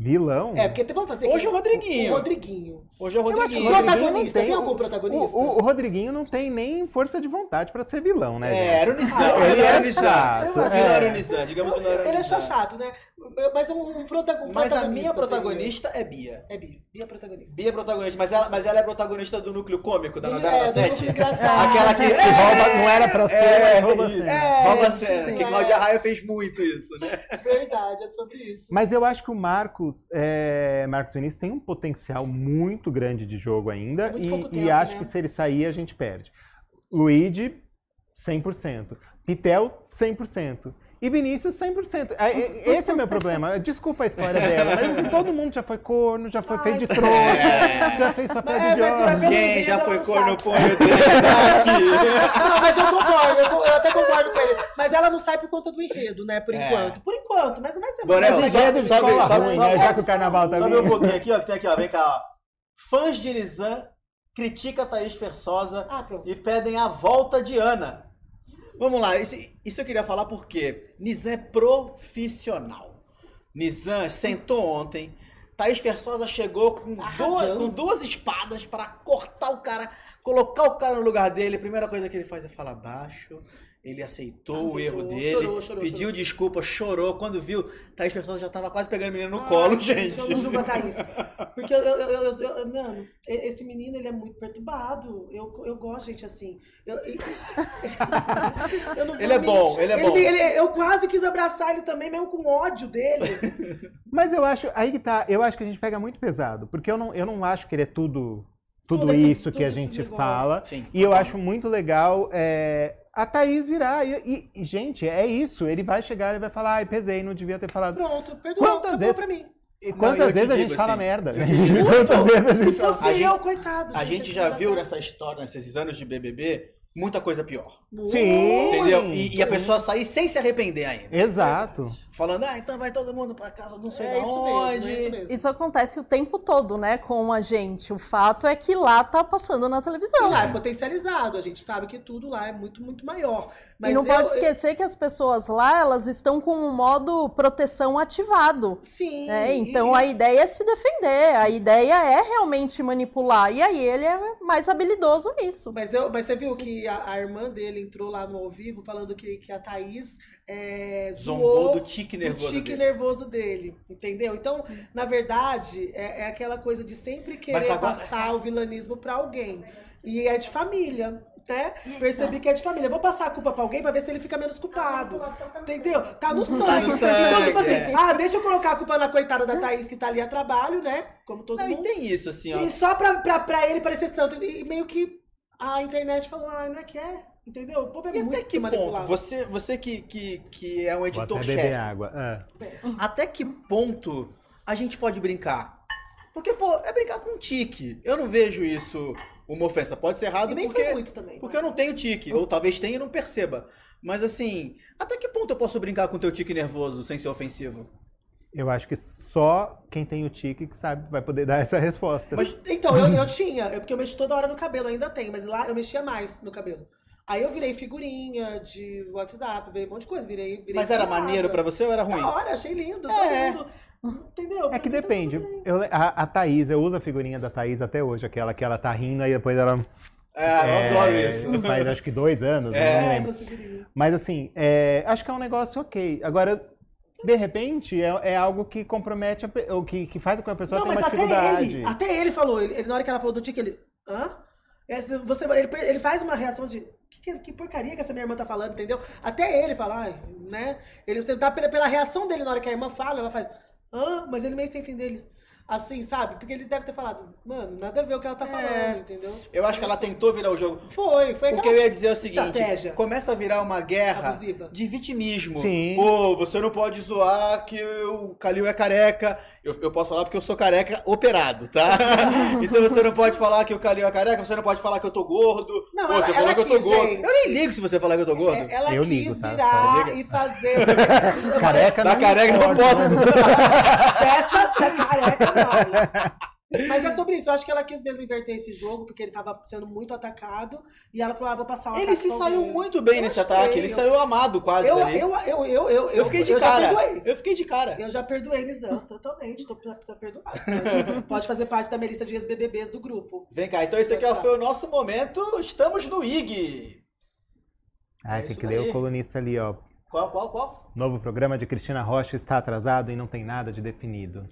Vilão? É, porque vamos fazer. Hoje é o Rodriguinho. O Rodriguinho. Hoje é o Rodriguinho. O protagonista, tem algum protagonista? O, o, o, Rodriguinho não tem nem força de vontade pra ser vilão, né? É, era o. Ah, ele era o Nizam. Ele era o Nizam, digamos que não era o Ele é só chato, né? Mas um, um, um Mas a minha protagonista é Bia. É Bia. Bia é protagonista. Bia é protagonista, mas ela, mas ela é protagonista do núcleo cômico da novela é, da Sete. Aquela que. que rouba, não era pra ser, é, rouba cena. É, rouba cena. Que Cláudia Raia fez muito isso, né? Verdade, é sobre isso. Mas eu acho que o Marcos, é, Marcos Vinícius tem um potencial muito grande de jogo ainda. É e, tempo, e acho né? que se ele sair, a gente perde. Luigi, 100%. Pitel, 100%. E Vinícius 100%. É, é, esse é o meu problema. Desculpa a história dela, mas assim, todo mundo já foi corno, já foi Ai, feio de trouxa, é. já fez papel é, de idiota. Quem já foi corno tá aqui. Não, mas eu concordo, eu, eu, até concordo com ele. Mas ela não sai por conta do enredo, né, por é. enquanto. Por enquanto, mas não vai ser Borel, mais. Só, sobe, sobe, sobe, né, já que o carnaval tá Sobe um pouquinho aqui, ó, que tem aqui, ó, vem cá, ó. Fãs de Nizam critica Thaís Fersosa ah, e pedem a volta de Ana. Vamos lá, isso, isso eu queria falar porque Nizam é profissional. Nizam sentou ontem, Thaís Fersosa chegou com duas, com duas espadas para cortar o cara, colocar o cara no lugar dele. A primeira coisa que ele faz é falar baixo ele aceitou, aceitou o erro dele, chorou, chorou, pediu chorou. desculpa, chorou. Quando viu, Thaís Fersosa já tava quase pegando a menina no ah, colo, gente. Eu não julgo a Thaís. Porque eu, eu, eu, eu, mano, esse menino ele é muito perturbado. Eu, eu gosto, gente, assim. Eu, ele é bom, ele é bom. Ele, eu quase quis abraçar ele também, mesmo com ódio dele. Mas eu acho, aí que tá, eu acho que a gente pega muito pesado. Porque eu não, eu não acho que ele é tudo tudo, isso que a gente fala. Sim, e eu acho muito legal é, a Thaís virá. E, e, gente, é isso. Ele vai chegar e vai falar, ai, pesei, não devia ter falado. Pronto, perdoou, quantas vezes, pra mim. E quantas não, vezes a gente assim, fala merda? Quantas vezes a gente Se fosse eu, gente, coitado. A gente já viu nessa história, nesses anos de BBB, muita coisa pior. Sim. Entendeu? E, e, a pessoa sair sem se arrepender ainda. Exato. Falando, ah, então vai todo mundo pra casa, não sei é da isso onde. Mesmo, é isso, mesmo. isso acontece o tempo todo, né, com a gente. O fato é que lá tá passando na televisão. E lá é potencializado. A gente sabe que tudo lá é muito, muito maior. Mas e não eu, pode esquecer eu... que as pessoas lá, elas estão com um modo proteção ativado. Sim. Né? Então e... a ideia é se defender. A ideia é realmente manipular. E aí ele é mais habilidoso nisso. Mas, eu, mas você viu Sim. que a, a irmã dele entrou lá no ao vivo falando que, que a Thaís é, zombou do tique nervoso, do tique dele. nervoso dele. Entendeu? Então, na verdade, é, é aquela coisa de sempre querer agora... passar o vilanismo para alguém. E é de família né? Percebi que é de família. Vou passar a culpa pra alguém pra ver se ele fica menos culpado. Tá entendeu? Tá no sangue. Tá no sangue então, tipo assim, é. ah, deixa eu colocar a culpa na coitada da Thaís que tá ali a trabalho, né? Como todo não, mundo. E tem isso, assim, ó. E só pra, pra, pra ele parecer santo. E meio que a internet falou, ah, não é que é? Entendeu? O povo é e muito até que ponto? Você, você que, que, que é um editor-chefe. água. É. Até que ponto a gente pode brincar? Porque, pô, é brincar com tique. Eu não vejo isso uma ofensa. Pode ser errado e nem porque, foi muito também, porque eu não tenho tique. Ou talvez tenha e não perceba. Mas assim, até que ponto eu posso brincar com teu tique nervoso sem ser ofensivo? Eu acho que só quem tem o tique que sabe vai poder dar essa resposta. Mas, então, eu, eu tinha, é porque eu mexo toda hora no cabelo, ainda tem, mas lá eu mexia mais no cabelo. Aí eu virei figurinha de WhatsApp, virei um monte de coisa, virei. virei mas era maneiro pra você ou era ruim? Da hora, achei lindo, é. lindo. Entendeu? É que depende. Eu, a, a Thaís, eu uso a figurinha da Thaís até hoje, aquela que ela tá rindo e depois ela. É, é, eu adoro isso. Faz acho que dois anos, é. não lembro. Mas assim, é, acho que é um negócio ok. Agora, de repente, é, é algo que compromete, o que, que faz com que a pessoa tenha uma até dificuldade. Ele, até ele falou, ele, na hora que ela falou do tique, ele. Hã? Você, ele, ele faz uma reação de. Que, que, porcaria que essa minha irmã tá falando, entendeu? Até ele fala, né? Ele, você dá pela, pela reação dele na hora que a irmã fala, ela faz. Hã? Mas ele meio sem entender ele. Assim, sabe? Porque ele deve ter falado, mano, nada a ver o que ela tá é. falando, entendeu? Tipo, eu acho que ela tentou virar o jogo. Foi, foi O que eu ia dizer é o seguinte: estratégia. começa a virar uma guerra abusiva. de vitimismo. Sim. Pô, você não pode zoar que o Calil é careca. Eu, eu posso falar porque eu sou careca operado, tá? então você não pode falar que o Calil é careca, você não pode falar que eu tô gordo. Não, Pô, ela, você falou que eu tô gordo. Gente, eu nem ligo se você falar que eu tô gordo. É, ela eu quis ligo, tá? virar e fazer. careca da não careca não posso. Dessa da careca não. Mas é sobre isso. Eu acho que ela quis mesmo inverter esse jogo, porque ele tava sendo muito atacado. E ela falou: ah, vou passar uma Ele se saiu muito bem eu nesse ataque. Ele eu... saiu amado quase. Eu, eu, eu, eu, eu, eu, fiquei de eu cara. Eu fiquei de cara. Eu já perdoei Nizam totalmente. Tô, tô perdoado. Pode fazer parte da minha lista de ex-BBBs do grupo. Vem cá, então esse aqui foi o nosso momento. Estamos no IG. Ah, é tem que ler o colunista ali, ó. Qual, qual, qual? Novo programa de Cristina Rocha está atrasado e não tem nada de definido.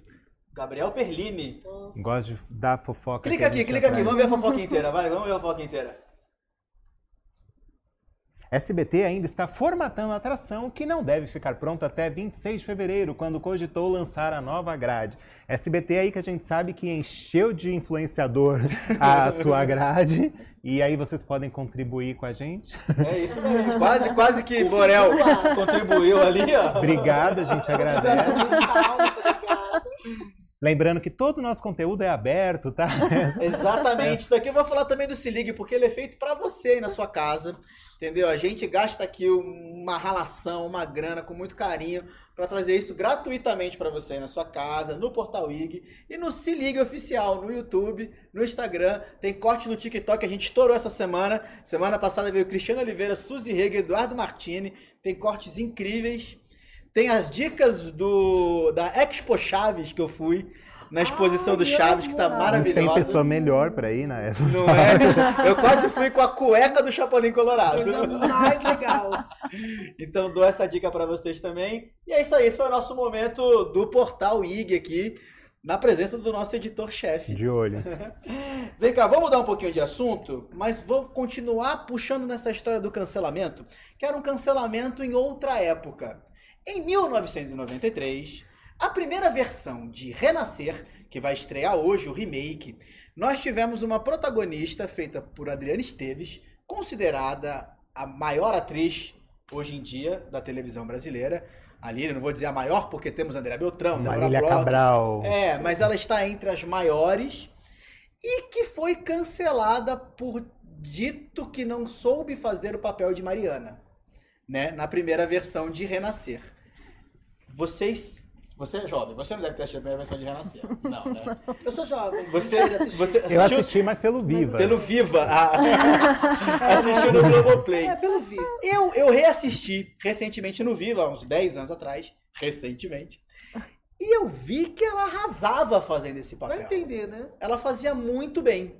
Gabriel Perlini. Gosto de dar fofoca. Clica aqui, clica aqui. Vamos ver a fofoca inteira, vai. Vamos ver a fofoca inteira. SBT ainda está formatando a atração que não deve ficar pronta até 26 de fevereiro, quando cogitou lançar a nova grade. SBT aí que a gente sabe que encheu de influenciador a sua grade. E aí vocês podem contribuir com a gente. É isso mesmo. Quase, quase que Borel contribuiu ali, ó. Obrigado, a gente agradece. Lembrando que todo o nosso conteúdo é aberto, tá? Exatamente. Isso daqui eu vou falar também do Se Ligue, porque ele é feito para você aí na sua casa. Entendeu? A gente gasta aqui uma ralação, uma grana com muito carinho para trazer isso gratuitamente para você aí na sua casa, no Portal IG e no Se Ligue Oficial, no YouTube, no Instagram. Tem corte no TikTok, a gente estourou essa semana. Semana passada veio Cristiano Oliveira, Suzy Rega, Eduardo Martini. Tem cortes incríveis. Tem as dicas do da Expo Chaves que eu fui na exposição do Chaves, que tá maravilhosa. Não tem pessoa melhor pra ir na Expo. Não é? Eu quase fui com a cueca do Chapolin Colorado. Coisa mais legal. Então dou essa dica para vocês também. E é isso aí, esse foi o nosso momento do Portal IG aqui, na presença do nosso editor-chefe. De olho. Vem cá, vamos mudar um pouquinho de assunto, mas vou continuar puxando nessa história do cancelamento, que era um cancelamento em outra época. Em 1993, a primeira versão de Renascer, que vai estrear hoje o remake, nós tivemos uma protagonista feita por Adriana Esteves, considerada a maior atriz hoje em dia da televisão brasileira. Ali, não vou dizer a maior porque temos André Beltrão, Marília Cabral. É, mas ela está entre as maiores e que foi cancelada por dito que não soube fazer o papel de Mariana, né, na primeira versão de Renascer. Vocês. Você é jovem, você não deve ter assistido a primeira versão de Renascer. Não, né? Eu sou jovem. Você, você Eu assisti, mas pelo Viva. Pelo Viva. A... Assistiu no Globoplay. É, pelo Viva. Eu, eu reassisti recentemente no Viva, há uns 10 anos atrás. Recentemente. E eu vi que ela arrasava fazendo esse papel. Vai entender, né? Ela fazia muito bem.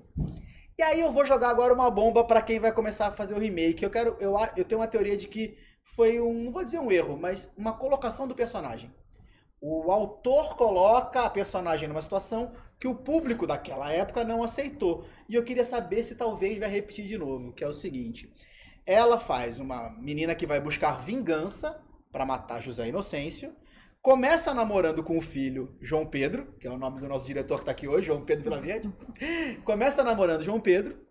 E aí eu vou jogar agora uma bomba para quem vai começar a fazer o remake. Eu quero, eu, eu tenho uma teoria de que foi um, não vou dizer um erro, mas uma colocação do personagem. O autor coloca a personagem numa situação que o público daquela época não aceitou. E eu queria saber se talvez vai repetir de novo, que é o seguinte: ela faz uma menina que vai buscar vingança para matar José Inocêncio, começa namorando com o filho João Pedro, que é o nome do nosso diretor que está aqui hoje, João Pedro Vilaverde. começa namorando João Pedro,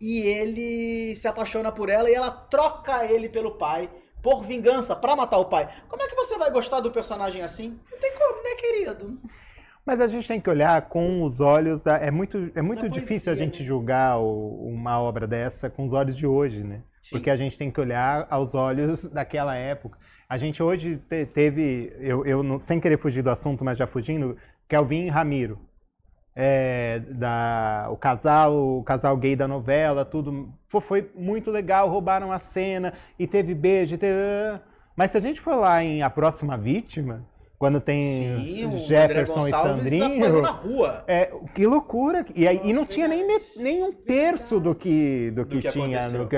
e ele se apaixona por ela e ela troca ele pelo pai por vingança para matar o pai. Como é que você vai gostar do personagem assim? Não tem como, né, querido? Mas a gente tem que olhar com os olhos da. É muito, é muito difícil a gente né? julgar o, uma obra dessa com os olhos de hoje, né? Sim. Porque a gente tem que olhar aos olhos daquela época. A gente hoje te, teve, eu, eu sem querer fugir do assunto, mas já fugindo, Kelvin Ramiro é, da, o casal, o casal gay da novela, tudo. Foi muito legal, roubaram a cena e teve beijo. Teve... Mas se a gente for lá em A Próxima Vítima, quando tem Sim, Jefferson e Sandrinho. Na rua. É, que loucura. E, aí, Nossa, e não tinha nem, nem um terço do que, do que, do que tinha, do que,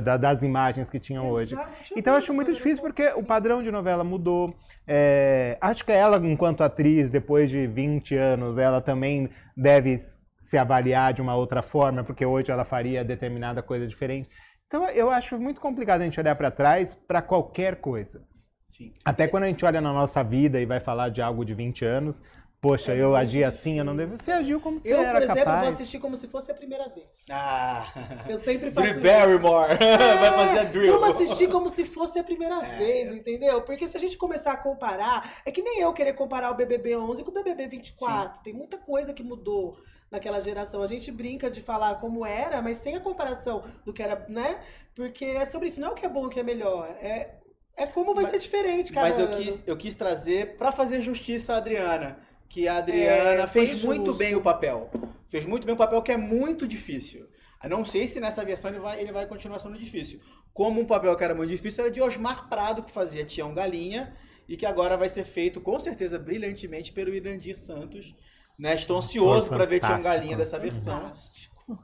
da, das imagens que tinham hoje. Então eu acho muito difícil porque o padrão de novela mudou. É, acho que ela, enquanto atriz, depois de 20 anos, ela também deve se avaliar de uma outra forma, porque hoje ela faria determinada coisa diferente. Então eu acho muito complicado a gente olhar para trás para qualquer coisa. Sim. Até quando a gente olha na nossa vida e vai falar de algo de 20 anos, Poxa, é eu agi assim, eu não devo. Você agiu como se eu, era por exemplo, capaz. vou assistir como se fosse a primeira vez. Ah. Eu sempre faço Drew Barrymore. É, vai fazer a Drew. Vamos assistir como se fosse a primeira é. vez, entendeu? Porque se a gente começar a comparar, é que nem eu querer comparar o BBB 11 com o BBB 24. Sim. Tem muita coisa que mudou naquela geração. A gente brinca de falar como era, mas sem a comparação do que era, né? Porque é sobre isso. Não é o que é bom, o que é melhor. É é como vai mas, ser diferente, cara. Mas eu quis, eu quis trazer para fazer justiça à Adriana. Que a Adriana é, fez justo. muito bem o papel. Fez muito bem o papel que é muito difícil. A não sei se nessa versão ele vai, ele vai continuar sendo difícil. Como um papel que era muito difícil era de Osmar Prado, que fazia Tião Galinha, e que agora vai ser feito com certeza brilhantemente pelo Irandir Santos. Né? Estou ansioso para ver Tião Galinha dessa versão. Fantástico.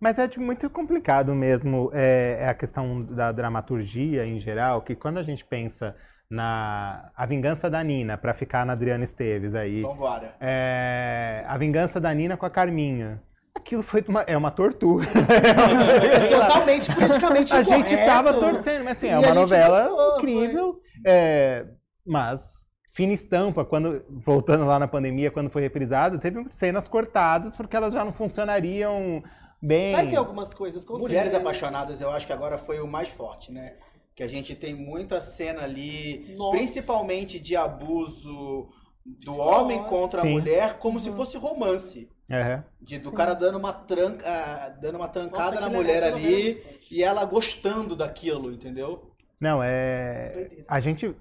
Mas é muito complicado mesmo é, é, a questão da dramaturgia em geral, que quando a gente pensa na A Vingança da Nina, para ficar na Adriana Esteves aí. Vambora. É, a Vingança da Nina com a Carminha. aquilo foi uma, é uma tortura. É totalmente politicamente A gente tava torcendo, mas assim, é uma novela gostou, incrível. É, mas fina estampa, quando voltando lá na pandemia, quando foi reprisado, teve cenas cortadas porque elas já não funcionariam bem. Vai ter algumas coisas, com Mulheres Apaixonadas, eu acho que agora foi o mais forte, né? Que a gente tem muita cena ali, Nossa. principalmente de abuso do homem contra Sim. a mulher, como uhum. se fosse romance. Uhum. De, do Sim. cara dando uma, tranca, uh, dando uma trancada Nossa, na mulher ali e ela gostando daquilo, entendeu? Não, é. A gente.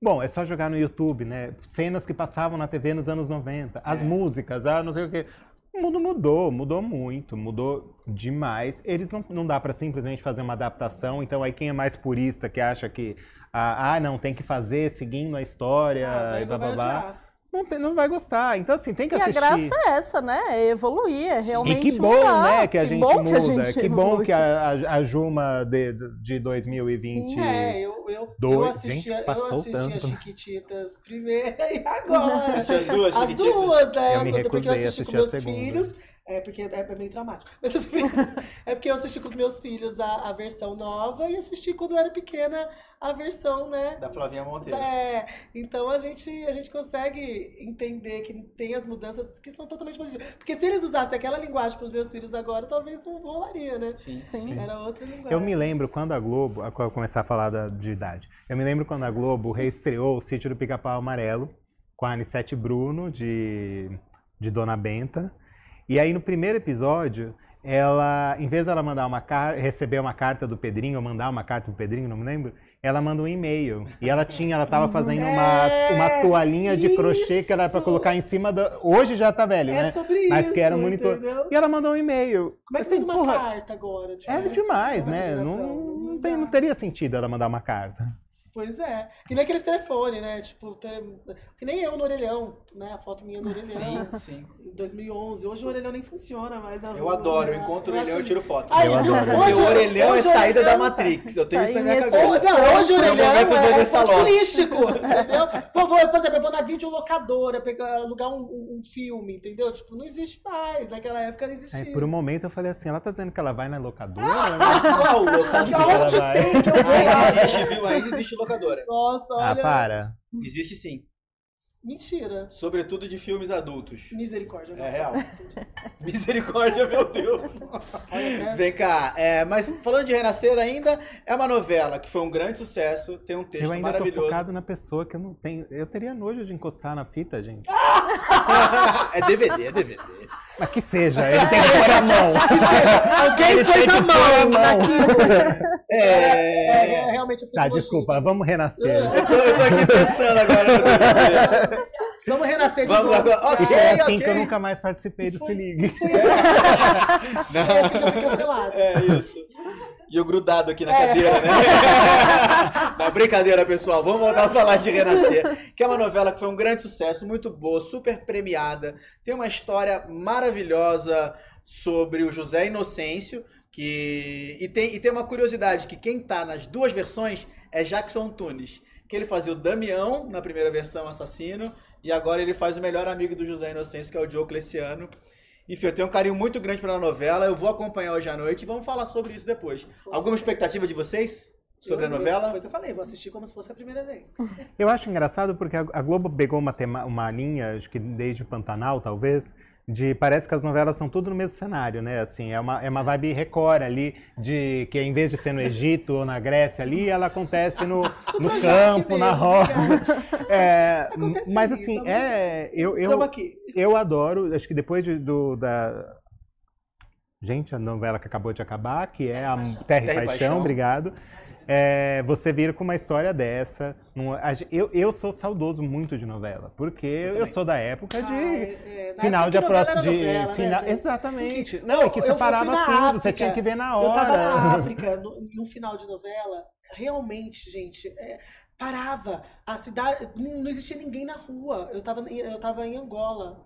Bom, é só jogar no YouTube, né? Cenas que passavam na TV nos anos 90, as é. músicas, ah, não sei o quê. O mundo mudou, mudou muito, mudou demais. Eles não, não dá para simplesmente fazer uma adaptação. Então, aí quem é mais purista, que acha que, ah, ah não, tem que fazer seguindo a história ah, e blá blá blá não, tem, não vai gostar. Então, assim, tem que e assistir. E a graça é essa, né? É evoluir, é realmente E que bom, mudar. né, que a que gente muda. Que, a gente que bom que a, a, Juma de, de 2020... Sim, é, eu, eu, dois, eu assisti, gente, eu assisti as Chiquititas primeiro e agora. as duas As duas, né? Eu porque eu assisti com meus filhos... É porque é, é meio traumático. Mas assim, é porque eu assisti com os meus filhos a, a versão nova e assisti quando eu era pequena a versão, né? Da Flavinha Monteiro. É. Então a gente, a gente consegue entender que tem as mudanças que são totalmente positivas. Porque se eles usassem aquela linguagem para os meus filhos agora, talvez não rolaria, né? Sim, sim. Era outra linguagem. Eu me lembro quando a Globo, a começar a falar da, de idade, eu me lembro quando a Globo reestreou o Sítio do Pica-Pau Amarelo com a Anissete Bruno de, de Dona Benta. E aí no primeiro episódio, ela, em vez dela mandar uma carta, receber uma carta do Pedrinho, ou mandar uma carta do Pedrinho, não me lembro, ela manda um e-mail. E ela tinha, ela tava fazendo uma, uma toalhinha de crochê que era para colocar em cima da. Hoje já tá velho, é né? Sobre Mas isso, que era um monitor. Entendeu? E ela mandou um e-mail. Como é que assim, uma porra, carta agora? Tipo, é demais, né? Não, não, tem, não teria sentido ela mandar uma carta. Pois é. Que nem aqueles telefones, né? Tipo, tele... que nem eu no orelhão, né? A foto minha no orelhão. Sim, sim. Em 2011. Hoje o orelhão nem funciona mais. Eu rua, adoro. Eu encontro o orelhão e tiro foto. Aí, eu adoro. Hoje, o orelhão é saída da Matrix. Eu tenho tá isso na minha cabeça. Hoje, não, hoje o orelhão é, é ponto turístico, entendeu? Vou, vou, por exemplo, eu vou na videolocadora pegar, alugar um, um, filme, entendeu? Tipo, não existe mais. Naquela época não existia. Aí, por um momento eu falei assim, ela tá dizendo que ela vai na locadora? Qual locadora? Onde tem que eu vou? Existe, viu? Ainda existe locadora. Nossa. Nossa, ah, olha. Ah, para. Existe sim. Mentira. Sobretudo de filmes adultos. Misericórdia. É real. Misericórdia, meu Deus. Vem cá, é, mas falando de Renascer ainda, é uma novela que foi um grande sucesso, tem um texto eu ainda maravilhoso. Tô focado na pessoa que eu não tenho. Eu teria nojo de encostar na fita, gente. é DVD, é DVD. Mas que seja, ele tem que pôr a mão. Que seja, alguém pôs a mão naquilo. É... É, é, realmente eu Tá, desculpa, vamos renascer. Eu tô, eu tô aqui pensando agora. Vamos renascer de Vamos novo. Agora. Ok, e é assim okay. que eu nunca mais participei do Se Ligue. Foi assim. Não. Foi assim que eu fui cancelado. É isso. E eu grudado aqui na é. cadeira, né? Não, brincadeira, pessoal. Vamos voltar a falar de Renascer, que é uma novela que foi um grande sucesso, muito boa, super premiada. Tem uma história maravilhosa sobre o José Inocêncio, que e tem, e tem uma curiosidade que quem tá nas duas versões é Jackson Tunes, que ele fazia o Damião na primeira versão assassino e agora ele faz o melhor amigo do José Inocêncio, que é o Diocleciano. Enfim, eu tenho um carinho muito grande pela novela, eu vou acompanhar hoje à noite e vamos falar sobre isso depois. Alguma expectativa de vocês? Sobre eu, a novela? Foi o que eu falei, vou assistir como se fosse a primeira vez. Eu acho engraçado porque a Globo pegou uma, tema, uma linha, acho que desde o Pantanal, talvez, de parece que as novelas são tudo no mesmo cenário, né? Assim, é uma, é uma vibe Record ali, de que em vez de ser no Egito ou na Grécia ali, ela acontece no, no campo, na roça. É, mas assim, é, eu, eu, eu adoro, acho que depois de, do, da. Gente, a novela que acabou de acabar, que é a Terra, Terra e Paixão, Paixão. obrigado é, você vir com uma história dessa. eu, eu sou saudoso muito de novela, porque eu, eu sou da época de ah, é, é, final de próxima de novela, final, né, exatamente. Porque, não, é que você parava tudo, África, você tinha que ver na hora. Eu tava na África, no, um final de novela, realmente, gente, é, parava a cidade, não existia ninguém na rua. Eu tava, eu tava em Angola.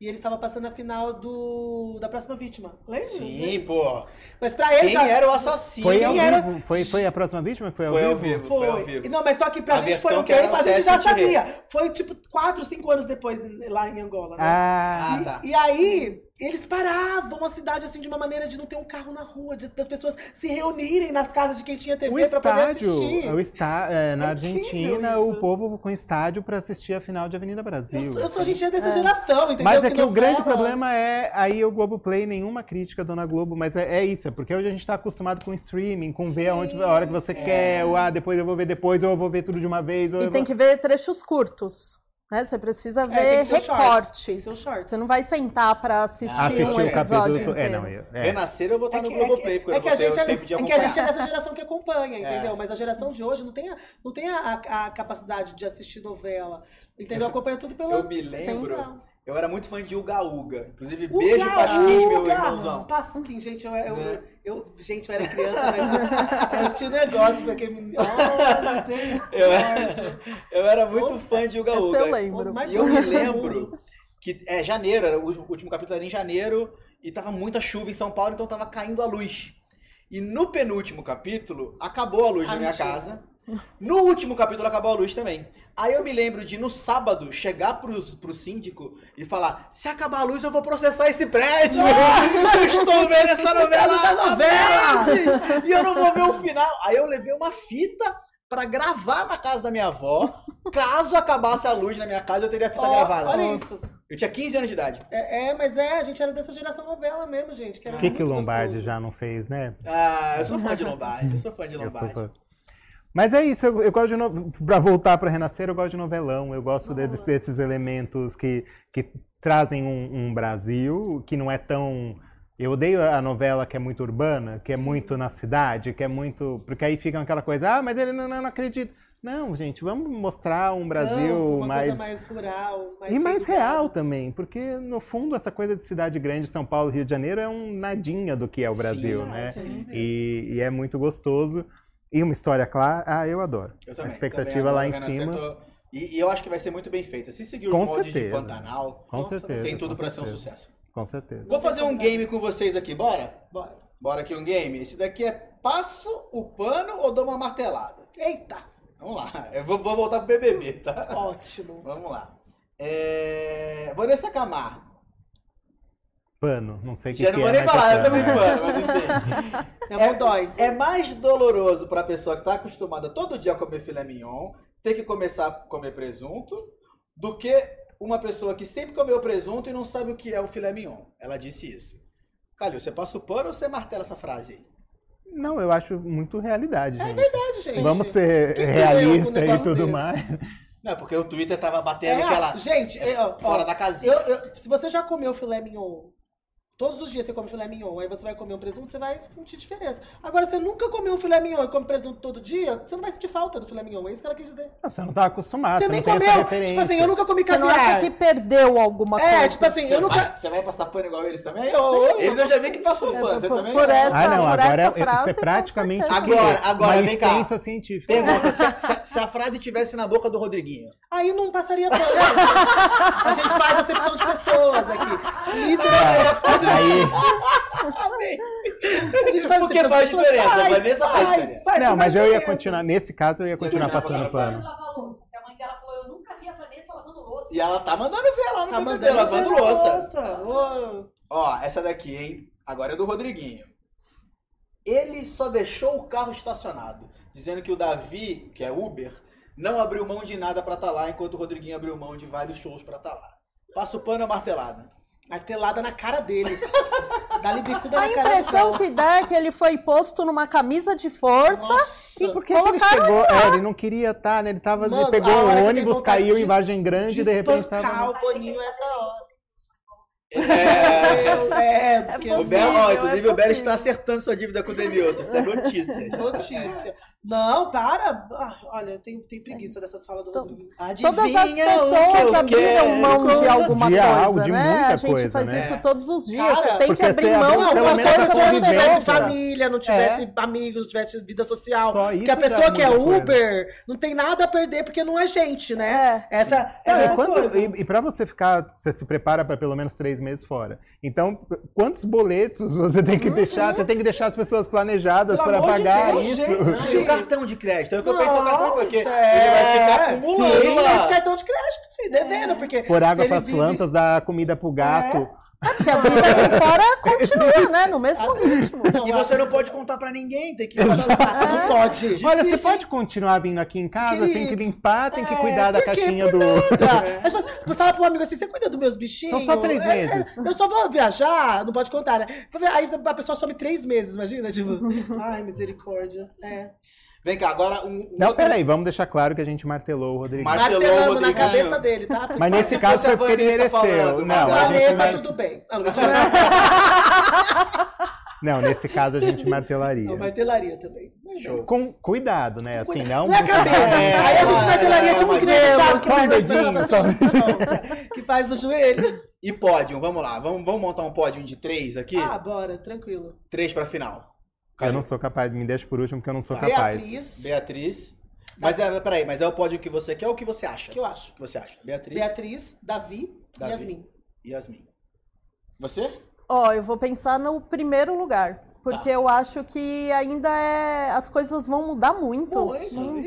E ele estava passando a final do da próxima vítima. Lembra? Sim, pô. Mas pra ele. Quem já... era o assassino? Foi ao era... vivo. Foi, foi a próxima vítima? Foi ao foi vivo? Ao vivo foi. foi ao vivo. Não, mas só que pra a gente foi o quê? Mas a gente já sabia. Foi tipo 4, 5 anos depois lá em Angola. Né? Ah, e, tá. E aí eles paravam a cidade assim de uma maneira de não ter um carro na rua, de, das pessoas se reunirem nas casas de quem tinha TV para poder assistir. O está, é, na é Argentina, o povo com estádio para assistir a final de Avenida Brasil. Eu, eu sou a gente é dessa é. geração, entendeu? Mas é que, que o grande problema é aí o Globoplay, nenhuma crítica, dona Globo, mas é, é isso, é porque hoje a gente está acostumado com streaming, com sim, ver aonde, a hora que você é. quer, ou ah, depois eu vou ver depois, ou eu vou ver tudo de uma vez. e tem vou... que ver trechos curtos. Né? Você precisa é, ver recortes. Você não vai sentar para assistir ah, um episódio É, não, eu, é. Renascer eu vou estar é no Globoplay, porque é que, a gente é, é que a gente é dessa geração que acompanha, é. entendeu? Mas a geração de hoje não tem a, não tem a, a capacidade de assistir novela, entendeu? Acompanha tudo pelo... Eu me lembro... Eu era muito fã de Uga Uga. Inclusive, Uga, beijo Pasquim, meu irmãozão. Pasquim, gente, eu, eu, né? eu, gente, eu era criança, mas eu assisti um negócio porque me. Oh, eu, era, eu era muito fã de Uga Uga. eu lembro. E eu me lembro que é janeiro, era, o último capítulo era em janeiro, e tava muita chuva em São Paulo, então tava caindo a luz. E no penúltimo capítulo, acabou a luz ah, na minha mentira. casa. No último capítulo acabou a luz também. Aí eu me lembro de, no sábado, chegar pro, pro síndico e falar: se acabar a luz, eu vou processar esse prédio. eu estou vendo essa novela novela! E eu não vou ver o final. Aí eu levei uma fita para gravar na casa da minha avó. Caso acabasse a luz na minha casa, eu teria a fita oh, gravada. Olha isso. Eu tinha 15 anos de idade. É, é, mas é, a gente era dessa geração novela mesmo, gente. O que, que o Lombardi gostoso. já não fez, né? Ah, eu sou fã de Lombardi. Eu sou fã de Lombardi. Mas é isso, eu, eu gosto de. No... Pra voltar para Renascer, eu gosto de novelão. Eu gosto desses, desses elementos que, que trazem um, um, Brasil que não é tão. Eu odeio a novela que é muito urbana, que é Sim. é muito na cidade, que é muito. Porque aí fica aquela coisa, ah, mas ele não, não, não acredita. Não, gente, vamos mostrar um Brasil uma mais. Coisa mais rural. Mais e mais real também, porque no fundo essa coisa de cidade grande, São Paulo, Rio de Janeiro, é um nadinha do que é o Brasil, Sim, né? É e, e é muito gostoso. E uma história clara, ah, eu adoro. Eu também. A expectativa lá em cima. Tô... E, e, eu acho que vai ser muito bem feita. Se seguir os com moldes certeza. de Pantanal, com nossa, certeza, tem tudo para ser um sucesso. Com certeza. Vou fazer um game com vocês aqui, bora? Bora. Bora aqui um game. Esse daqui é passo o pano ou dou uma martelada? Eita! Vamos lá. Eu vou, vou voltar pro BBB, tá? Ótimo. Vamos lá. É... Vanessa Camargo. Pano, não sei o que, Já não vou é, nem falar, eu também pano, mas enfim. É, dói. é mais doloroso para a pessoa que está acostumada todo dia a comer filé mignon, ter que começar a comer presunto, do que uma pessoa que sempre comeu presunto e não sabe o que é o filé mignon. Ela disse isso. Calil, você passa o pano ou você martela essa frase aí? Não, eu acho muito realidade, é gente. É verdade, gente. Vamos ser realistas e tudo desse? mais. Não, porque o Twitter tava batendo é, aquela. Gente, eu, fora ó, da casinha. Eu, eu, se você já comeu filé mignon Todos os dias você come filé mignon, aí você vai comer um presunto, você vai sentir diferença. Agora, você nunca comeu um filé mignon e come presunto todo dia, você não vai sentir falta do filé mignon. É isso que ela quis dizer. Não, você não tá acostumado. Você, você nem comeu. Tipo assim, eu nunca comi você caviar. Você não acha que perdeu alguma é, coisa? É, tipo assim, você eu nunca. Vai, você vai passar pano igual eles também? Eu, eles eu já vi que passou é, pano. Você também? Por essa, ah, não, por agora essa é, frase, você praticamente. Agora, agora, vem cá. científica. Pergunta: se, se, se a frase tivesse na boca do Rodriguinho. Aí não passaria pano. a gente faz acepção de pessoas aqui. E, aí. Faz Porque faz diferença, faz, Vanessa faz, faz diferença. Faz, não, mas eu ia continuar, nesse caso eu ia continuar passando pano. A mãe dela falou, eu nunca vi a Vanessa lavando louça. E ela tá mandando ver lá no tá BBB, lavando louça. louça. Ó, essa daqui, hein? Agora é do Rodriguinho. Ele só deixou o carro estacionado, dizendo que o Davi, que é Uber, não abriu mão de nada pra estar tá lá, enquanto o Rodriguinho abriu mão de vários shows pra estar tá lá. Passa o pano a martelada. Martelada na cara dele. Dá-lhe bicuda A na cara impressão que dá é que ele foi posto numa camisa de força Nossa. e porque ele chegou, é, ele não queria estar, tá, né? Ele tava, Mano, ele pegou o ônibus, caiu em Vargem Grande e de repente tava. o Boninho essa hora. É, é, é, porque o Belo, ó, inclusive é o Belo está acertando sua dívida com o Denilson. Isso é notícia. Notícia. Não, para. Ah, olha, eu tenho, tenho preguiça dessas falas do Rodrigo. Todas as pessoas abriram mão de alguma coisa, algo, de né? A gente coisa, faz né? isso todos os dias. Cara, Você tem que abrir mão de alguma coisa. Se a pessoa não tivesse família, não tivesse é. amigos, não tivesse vida social. Porque a pessoa que é Uber coisa. não tem nada a perder porque não é gente, né? É. Essa é, é a quando, coisa. E, e pra você ficar, você se prepara para pelo menos três meses fora. Então, quantos boletos você tem que uhum. deixar? Você tem que deixar as pessoas planejadas para pagar isso. Gente. Cartão de crédito? É o que eu penso no cartão, porque é. ele vai ficar acumulando lá. de cartão de crédito, filho, devendo, porque... Por água para as plantas, dar comida pro gato. É. É porque a vida aqui fora continua, né? No mesmo ritmo. E você não pode contar pra ninguém, tem que. Não pode. Olha, você pode continuar vindo aqui em casa, tem que limpar, tem que cuidar da É, quê? caixinha do. nada. Aí você fala- pro amigo assim, você cuida dos meus bichinhos? São só três É, meses. é, eu só vou viajar, não pode contar, né? Aí a pessoa some três meses, imagina? Tipo, ai, misericórdia. É. Vem cá, agora um. um Não, outro- peraí, vamos deixar claro que a gente martelou o Rodrigo. Mar- Martelou o Martelando na cabeça dele, tá? Mas nesse se caso foi porque ele mereceu. falando, Não, a Vanessa, mar- tudo bem. Ah, não, não, nesse caso a gente martelaria. Não, martelaria também. Show. Com cuidado, né? Assim, não. Não é a cabeça. É, Aí a gente é, martelaria é, tipo que nem o que dedinho, pernas, só um assim, que faz no joelho. E pódio, vamos lá. Vamos, vamos montar um pódio de três aqui? Ah, bora, tranquilo. Três pra final. Eu não sou capaz, me deixa por último porque eu não sou capaz. Beatriz, Beatriz. Mas é, peraí, mas é o pódio que você quer ou o que você acha? que eu acho. O que você acha? Beatriz. Beatriz, Davi, Davi. e Yasmin. Yasmin. Você? Ó, eu vou pensar no primeiro lugar. Porque Tá. eu acho que ainda é. As coisas vão mudar muito. Muito, Hum.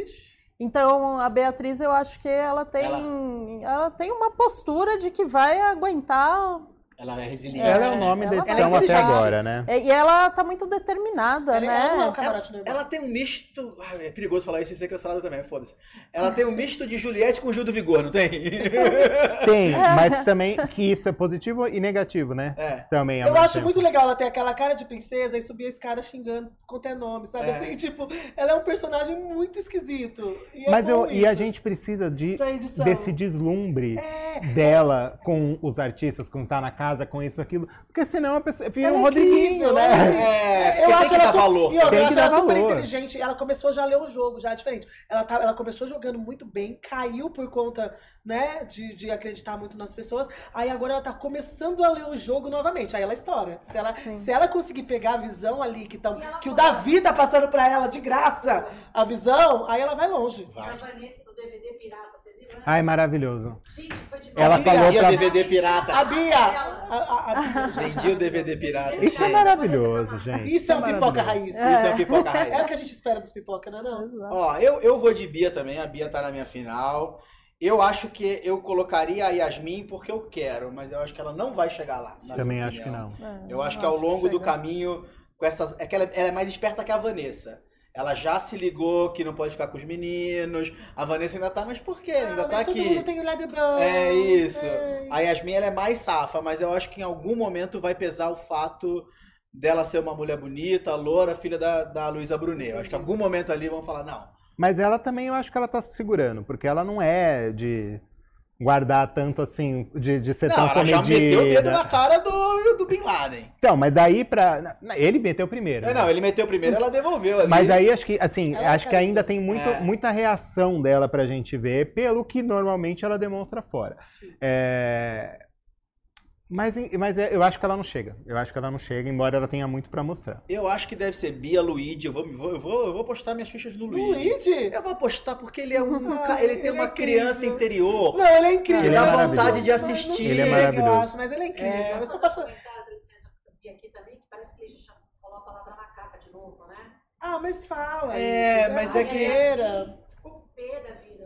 Então, a Beatriz, eu acho que ela tem. Ela, tem uma postura de que vai aguentar. Ela é resiliente. Ela é né? o nome da Ela- edição ela é até agora, né? E ela tá muito determinada, Ela- ela é um né? camarote normal. Ela tem um misto. Ai, é perigoso falar isso e ser cancelado também, foda-se. Ela tem um misto de Juliette com Gil do Vigor, não tem? Tem, mas também que isso é positivo e negativo, né? É. Também Eu acho tempo. muito legal ela ter aquela cara de princesa e subir a escada xingando quanto é nome, sabe? É. Assim, tipo, ela é um personagem muito esquisito. E é Mas eu, bom e a gente precisa de, desse deslumbre É. dela com os artistas, com estar na casa, com isso, aquilo. Porque senão a pessoa vira Ela um é Rodriguinho, incrível, né? É, eu porque acho que ela dar su- valor. E eu que acho ela super valor. inteligente. Ela começou já a ler o jogo, já é diferente. Ela, tá, ela começou jogando muito bem, caiu por conta, né, de, de acreditar muito nas pessoas. Aí agora ela tá começando a ler o jogo novamente. Aí ela estoura. Se ela, se ela conseguir pegar a visão ali que, tão, que o Davi tá passando pra ela de graça, a visão, aí ela vai longe. A Vanessa do DVD Pirata? Ai, maravilhoso. Gente, foi de Ela Bia. falou pra- DVD pirata. A Bia! A, a- a Bia. Vendia o DVD pirata. Isso é Gente, maravilhoso, gente. Isso é um pipoca raiz. Isso é um pipoca É o raiz. que a gente espera dos pipoca, não é não? Ó, eu, eu vou de Bia também. A Bia tá na minha final. Eu acho que eu colocaria a Yasmin porque eu quero, mas eu acho que ela não vai chegar lá. na Também acho que não. Eu acho que ao longo do caminho, com essas. É que ela, ela é mais esperta que a Vanessa. Ela já se ligou que não pode ficar com os meninos. A Vanessa ainda tá, mas por quê? Ainda Ah, tá mas todo aqui. mundo tem o lado bom. É isso. É. A Yasmin ela é mais safa, mas eu acho que em algum momento vai pesar o fato dela ser uma mulher bonita, loura, filha da, da Luísa Brunet. Eu acho que em algum momento ali vão falar, não. Mas ela também, eu acho que ela tá se segurando, porque ela não é de guardar tanto assim, de, de ser Não, tão ela já comedida. meteu o dedo na cara do, do Bin Laden. Então, mas daí pra... Ele meteu primeiro. É, né? não, ele meteu primeiro, ela devolveu ali. Mas aí acho que, assim, Ela acho que ainda tem muito, É. muita reação dela pra gente ver, pelo que normalmente ela demonstra fora. É, Mas, mas é- eu acho que ela não chega. Eu acho que ela não chega, embora ela tenha muito pra mostrar. Eu acho que deve ser Bia Luigi. Eu vou, eu vou, eu vou, eu vou postar minhas fichas no Luigi. Luigi? Eu vou apostar porque ele é um. Ah, ca- ele tem ele uma é criança interior. Não, ele é incrível. que Ele é dá vontade de assistir. Ele é maravilhoso. Eu acho, mas ele é incrível. É. Eu Só vi aqui também, que parece que ele já falou a palavra macaca de novo, né? Ah, mas fala. É, isso, mas é que- maneira.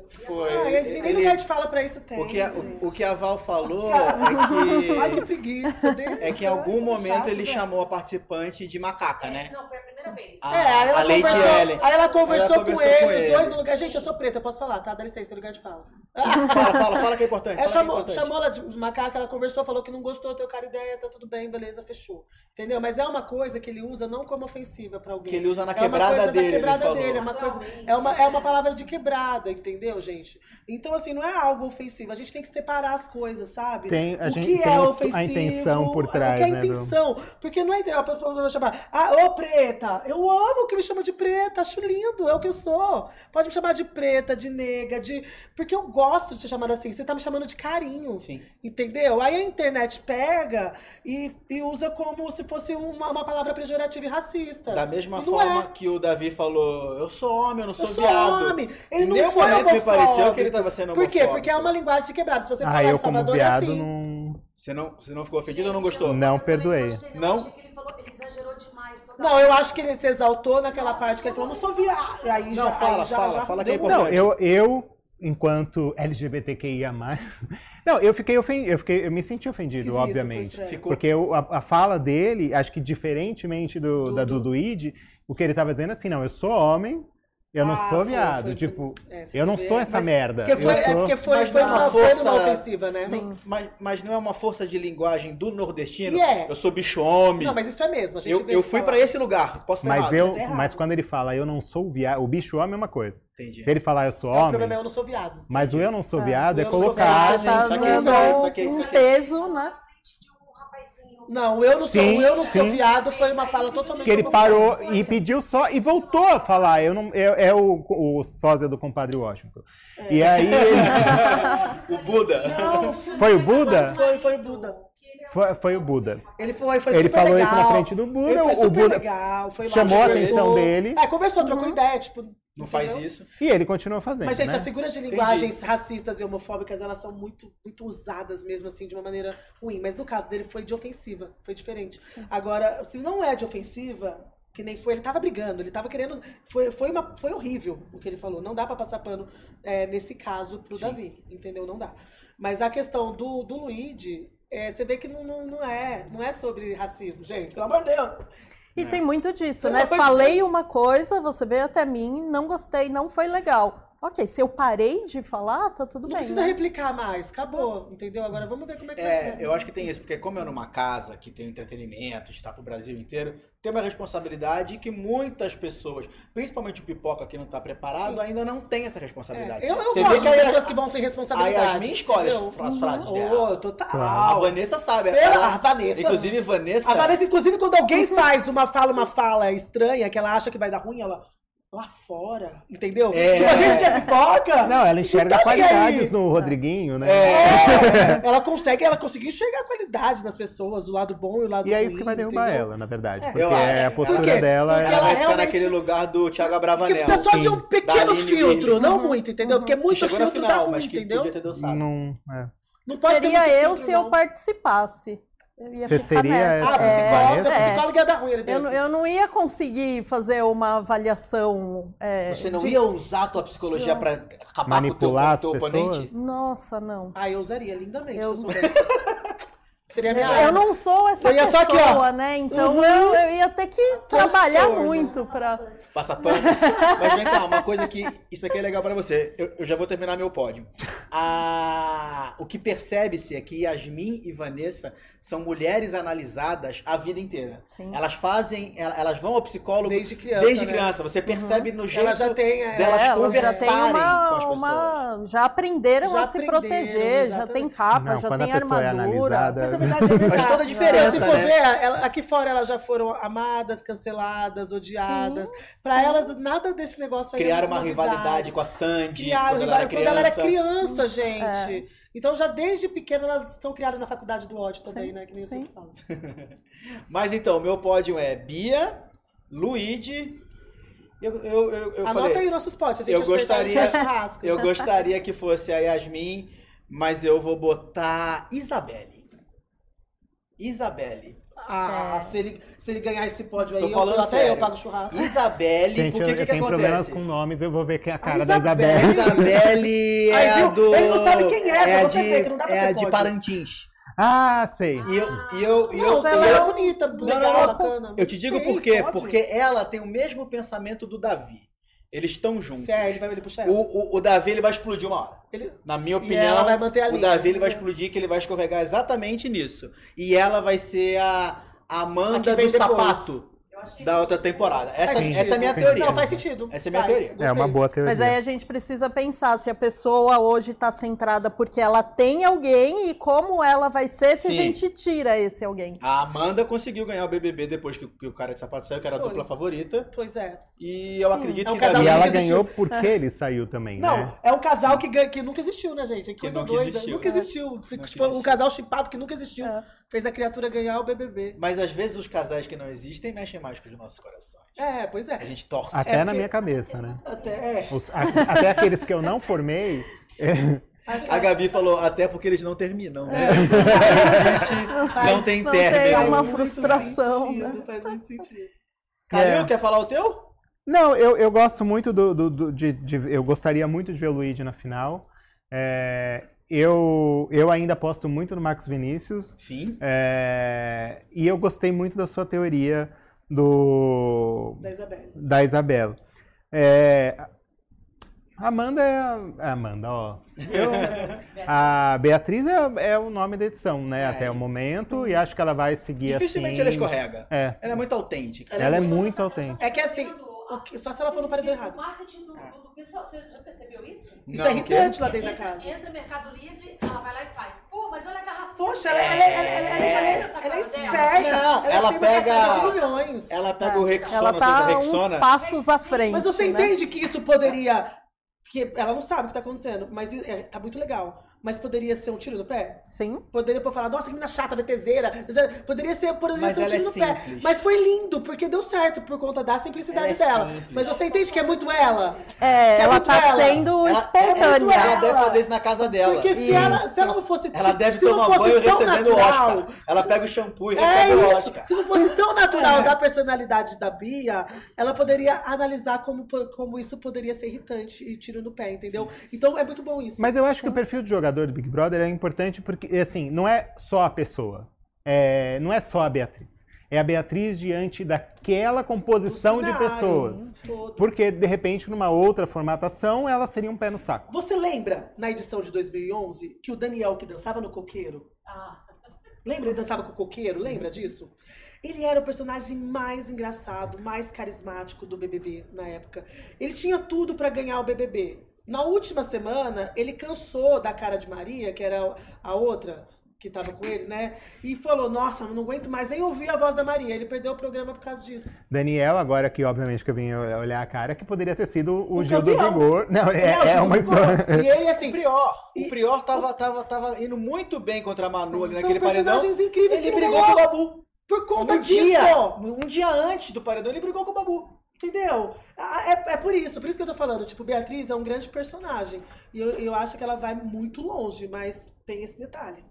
Foi. Ah, esse menino Ele- lugar de fala pra isso tem. O que, a, o, o que a Val falou Ai, é que que. preguiça dele. É que em algum momento ele velho. chamou a participante de macaca, né? Não, foi a primeira vez. Ah, É, aí ela, a Lady conversou, Ellen. aí ela conversou, Ela com, conversou com eles, dois no lugar. Gente, eu sou preta, eu posso falar, tá? Dá licença, tem lugar de fala. Fala, fala, fala que é importante. Ela que é chamou, importante. chamou ela de macaca, ela conversou, falou que não gostou, teu cara ideia, tá tudo bem, beleza, fechou. Entendeu? Mas é uma coisa que ele usa não como ofensiva pra alguém. Que ele usa na é uma quebrada coisa dele, da quebrada ele dele, é uma coisa, é uma, é uma né? palavra de quebrada, entendeu, gente? Então assim, não é algo ofensivo, a gente tem que separar as coisas, sabe? Tem- a o gente que tem é o- a ofensivo, intenção por o trás, que é a né, intenção, porque não é a pessoa vai chamar, ah, ô preta, eu amo que me chama de preta, acho lindo, é o que eu sou. Pode me chamar de preta, de nega, de porque eu gosto de ser chamada assim. Você tá me chamando de carinho. Sim. Entendeu? Aí a internet pega e, e usa como se fosse uma, uma palavra pejorativa e racista. Da mesma não forma é. que o Davi falou, eu sou homem, eu não sou, Eu sou viado. homem. Ele não nenhum foi homofóbico. Pareceu que ele tava sendo Por quê? Porque é uma linguagem de quebrada. Se você Ah, falar em eu como Salvador é viado assim. não... Você não, você não ficou ofendido ou não gostou? Não perdoei. Eu Não? achei que ele falou, ele exagerou demais. Não, eu acho que ele se exaltou naquela parte que ele falou, não sou viado. Aí Não, já, fala, aí já, fala, já fala que é importante. Não, eu, eu enquanto LGBTQIA+. Não, eu fiquei ofendido, eu, fiquei, eu me senti ofendido, Esquisito, obviamente. Porque o- a, a fala dele, acho que diferentemente do, Do- da do do- Luigi, o que ele tava dizendo é assim, não, eu sou homem, eu não Ah, sou foi, viado. foi, tipo, é, eu não vê, sou essa mas- merda. Porque foi, eu é sou... porque foi, Mas foi, não é uma, uma foi força- numa ofensiva, né? Sim. Mas, mas não é uma força de linguagem do nordestino? E é. Eu sou bicho homem. Não, mas isso é mesmo. A gente eu eu fui falar. pra esse lugar. Posso estar Mas, errado. eu, mas é errado. mas quando ele fala eu não sou viado, o bicho homem é uma coisa. Entendi. Se ele falar eu sou É, o homem, problema é eu não sou viado. mas o eu não sou É. viado é não colocar. Você tá Isso aqui, dando isso aqui, isso aqui, isso um peso, né? Na frente de um rapazinho. Não, eu não sou, Sim, eu não sou sim. viado foi uma fala totalmente Que ele parou e pediu só e voltou a falar. Eu não, é, é o, o sósia do compadre Washington. E aí ele- O Buda. Não, foi o Buda? Foi, foi o Buda. Foi, foi o Buda. Ele foi, foi Ele falou legal. isso na frente do Buda, Ele foi o Buda legal, foi lá, chamou a atenção dele. É, conversou, trocou ideia, tipo... Não faz entendeu? isso. E ele continua fazendo. Mas, gente, né? as figuras de linguagens racistas e homofóbicas, elas são muito, muito usadas mesmo, assim, de uma maneira ruim. Mas no caso dele foi de ofensiva, foi diferente. Agora, se não é de ofensiva, que nem foi, ele tava brigando, ele tava querendo. Foi, foi, uma, foi horrível o que ele falou. Não dá pra passar pano é, nesse caso pro Davi, entendeu? Não dá. Mas a questão do, do Luigi, é, você vê que não, não, não é, não é sobre racismo, gente, pelo amor de Deus. E tem muito disso, né? Falei uma coisa, você veio até mim, não gostei, não foi legal. Ok, se eu parei de falar, tá tudo Não bem. precisa né? replicar mais, acabou, entendeu? Agora vamos ver como é que vai É, ser. eu acho que tem isso, porque como é numa casa que tem entretenimento, está pro Brasil inteiro, tem uma responsabilidade que muitas pessoas, principalmente o pipoca que não está preparado, Sim. ainda não tem essa responsabilidade. É, eu eu Você gosto vê de pessoas que vão sem a responsabilidade. Yasmin escolhe entendeu? as, as frases dela. Ô, total. A Vanessa sabe. Pela- ela- a Vanessa- Inclusive, Vanessa. A Vanessa, inclusive, quando alguém faz uma fala, uma fala estranha, que ela acha que vai dar ruim, ela. Lá fora, entendeu? É. Tipo, a gente que é pipoca. Não, ela enxerga tá qualidades no Rodriguinho, né? É, ela consegue, ela conseguiu enxergar a qualidade das pessoas, o lado bom e o lado E é ruim. isso que vai derrubar entendeu? ela, na verdade. É. Porque Eu é a postura Por quê? dela. Porque é- Ela vai ela ficar realmente- naquele lugar do Thiago Porque Abravanel. precisa só de um pequeno filtro, não muito, entendeu? Porque Que muito chegou na filtro final, dá ruim, mas que entendeu? podia ter dançado. Não, é. Não pode Seria muito eu filtro, se eu não. participasse. Eu ia Você ficar seria nessa. Ah, psicóloga, É, é. psicóloga ia dar ruim Eu, eu não ia conseguir fazer uma avaliação. é, Você não de- ia usar a tua psicologia pra acabar Manipular com o teu, as teu oponente? pessoas? Nossa, não. Ah, eu usaria lindamente Eu- se eu soubesse. Seria a minha Eu arma. não sou essa Eu ia só pessoa, aqui, ó. né? Então Uhum. eu, eu ia ter que trabalhar Transtorno. muito pra. Passa pano. Mas vem cá, uma coisa que. Isso aqui é legal pra você. Eu, eu já vou terminar meu pódio. A, o que percebe-se é que Yasmin e Vanessa são mulheres analisadas a vida inteira. Sim. Elas fazem. el- Elas vão ao psicólogo Desde criança, Desde né? criança. Você percebe no jeito Ela já tem, é, delas É, elas já conversarem têm uma, com as pessoas. uma- Já aprenderam Já a se aprenderam, proteger, já exatamente. tem capa, Não, já tem pessoa é armadura. analisada- Mas a verdade é verdade. Faz toda a diferença, Se for né? ver, ela- aqui fora elas já foram amadas, canceladas, odiadas. Pra elas, nada desse negócio aí é Criaram muito uma novidade. rivalidade com a Sandy Criaram quando ela era quando ela era criança. criança, gente. Então já desde pequena elas são criadas na faculdade do ódio também, Sim, né? Que nem eu sim. sempre falo. Mas então, meu pódio é Bia, Luigi. Eu, eu, eu, eu Anota falei, aí nossos potes, a gente eu gostaria, churrasco. eu gostaria que fosse a Yasmin, mas eu vou botar Isabelle. Isabelle. Ah, É. se, ele, se ele ganhar esse pódio aí, Tô eu- falando até sério. eu pago churrasco. Isabelle, Gente, por que eu, que, eu que tenho problemas acontece? com nomes, eu vou ver quem é a cara da Isabelle. Isabelle. Isabelle Aí, é viu? a do. Ele não sabe quem é, é a você de, ver que não dá pra é a de pódio. Parantins. Ah, sei. E eu, e eu, e eu, Não, sei- ela eu- é bonita, legal, não, não. bacana. Eu te digo Sei, por quê. pode. Porque ela tem o mesmo pensamento do Davi. Eles estão juntos. Sério, ele vai ele puxar O, ela. o, o Davi ele vai explodir uma hora. Ele... Na minha E opinião, ela vai manter a o. Davi ele vai explodir, que ele vai escorregar exatamente nisso. E ela vai ser a Amanda do depois. sapato da outra temporada. Essa, essa é a minha teoria. Não, faz sentido. Essa é a minha Faz, teoria. É uma gostei. boa teoria. Mas aí a gente precisa pensar se a pessoa hoje está centrada porque ela tem alguém e como ela vai ser se Sim. a gente tira esse alguém. A Amanda conseguiu ganhar o BBB depois que, o- que o cara de sapato saiu, que era a Foi. dupla favorita. Pois é. E eu acredito É um que casal E que ela ganhou porque ele saiu também, Não, né? é um casal que, ganha- que nunca existiu, né, gente? Que coisa nunca doida. existiu. Nunca É. existiu. Nunca Foi um existiu. casal chipado que nunca existiu. É. Fez a criatura ganhar o BBB. Mas às vezes os casais que não existem mexem mais com os nossos corações. É, pois A é. gente torce. Até É na porque- minha cabeça, né? Até, é. Os- a- até aqueles que eu não formei. é, A Gabi falou, até porque eles não terminam, É. né? Se não existe, não tem não tem término. uma muito frustração, sentido, né? Faz muito sentido. Calil, É. quer falar o teu? Não, eu, eu gosto muito do. do, do de, de, eu gostaria muito de ver o Luigi na final. É, eu, eu ainda aposto muito no Marcos Vinícius. Sim. É, e eu gostei muito da sua teoria do. Da Isabela. Da Isabela. É, Amanda é a. Amanda, ó. Eu, a Beatriz é, é, o nome da edição, né? É, até o momento. Sim. E acho que ela vai seguir Dificilmente assim. ela escorrega. É. Ela é muito autêntica. Ela, ela é, muito, muito autêntica. É que assim. Só se ela for no paredão errado. O marketing do, do, pessoal, você já percebeu isso? Isso Não, é irritante lá dentro da casa. Entra Mercado Livre, ela vai lá e faz. Pô, mas olha a garrafa. Poxa, ela, ela, ela, ela, ela é esperta. Não, ela, pega. De milhões. Ela pega o Rexona, ela tá Rexona. uns passos à frente. Mas você né? entende que isso poderia. Porque ela não sabe o que tá acontecendo, mas é, tá muito legal. Mas poderia ser um tiro no pé? Sim. Poderia pôr falar, nossa, que menina chata, VTZera. Poderia ser, poderia Mas ser um ela tiro é no pé. simples. Mas foi lindo, porque deu certo por conta da simplicidade Ela é dela. simples. Mas você entende que é muito ela? É, Que é ela tá ela. sendo Ela, ela, espontânea. ela deve fazer isso na casa dela. Porque se ela, se ela não fosse. Ela se, deve se não tomar banho tão recebendo natural, Oscar. Ela pega o shampoo e É recebe o. Oscar. Se não fosse tão natural É. da personalidade da Bia, ela poderia analisar como, como isso poderia ser irritante e tiro no pé, entendeu? Então é muito bom isso. Mas eu acho que o perfil de jogador do Big Brother é importante porque, assim, não é só a pessoa. É, não é só a Beatriz. É a Beatriz diante daquela composição de pessoas. todo. Porque, de repente, numa outra formatação, ela seria um pé no saco. Você lembra, na edição de 2011, que o Daniel que dançava no coqueiro? Ah, Lembra? Ele dançava com o coqueiro? Lembra disso? Ele era o personagem mais engraçado, mais carismático do BBB na época. Ele tinha tudo pra ganhar o BBB. Na última semana, ele cansou da cara de Maria, que era a outra que tava com ele, né? E falou: Nossa, eu não aguento mais nem ouvir a voz da Maria. Ele perdeu o programa por causa disso. Daniel, agora que obviamente que eu vim olhar a cara, que poderia ter sido o, O Gil do campeão. Vigor. Não, Ele é, é Gil uma do história. E ele, assim, O Prior, E- o Prior tava, tava, tava indo muito bem contra a Manu ali São naquele paredão. personagens incríveis Ele que brigou com o Babu. por conta Um disso. dia, um dia antes do paredão, ele brigou com o Babu. Entendeu? É, é por isso, por isso que eu tô falando. Tipo, Beatriz é um grande personagem. E eu, eu acho que ela vai muito longe, mas tem esse detalhe.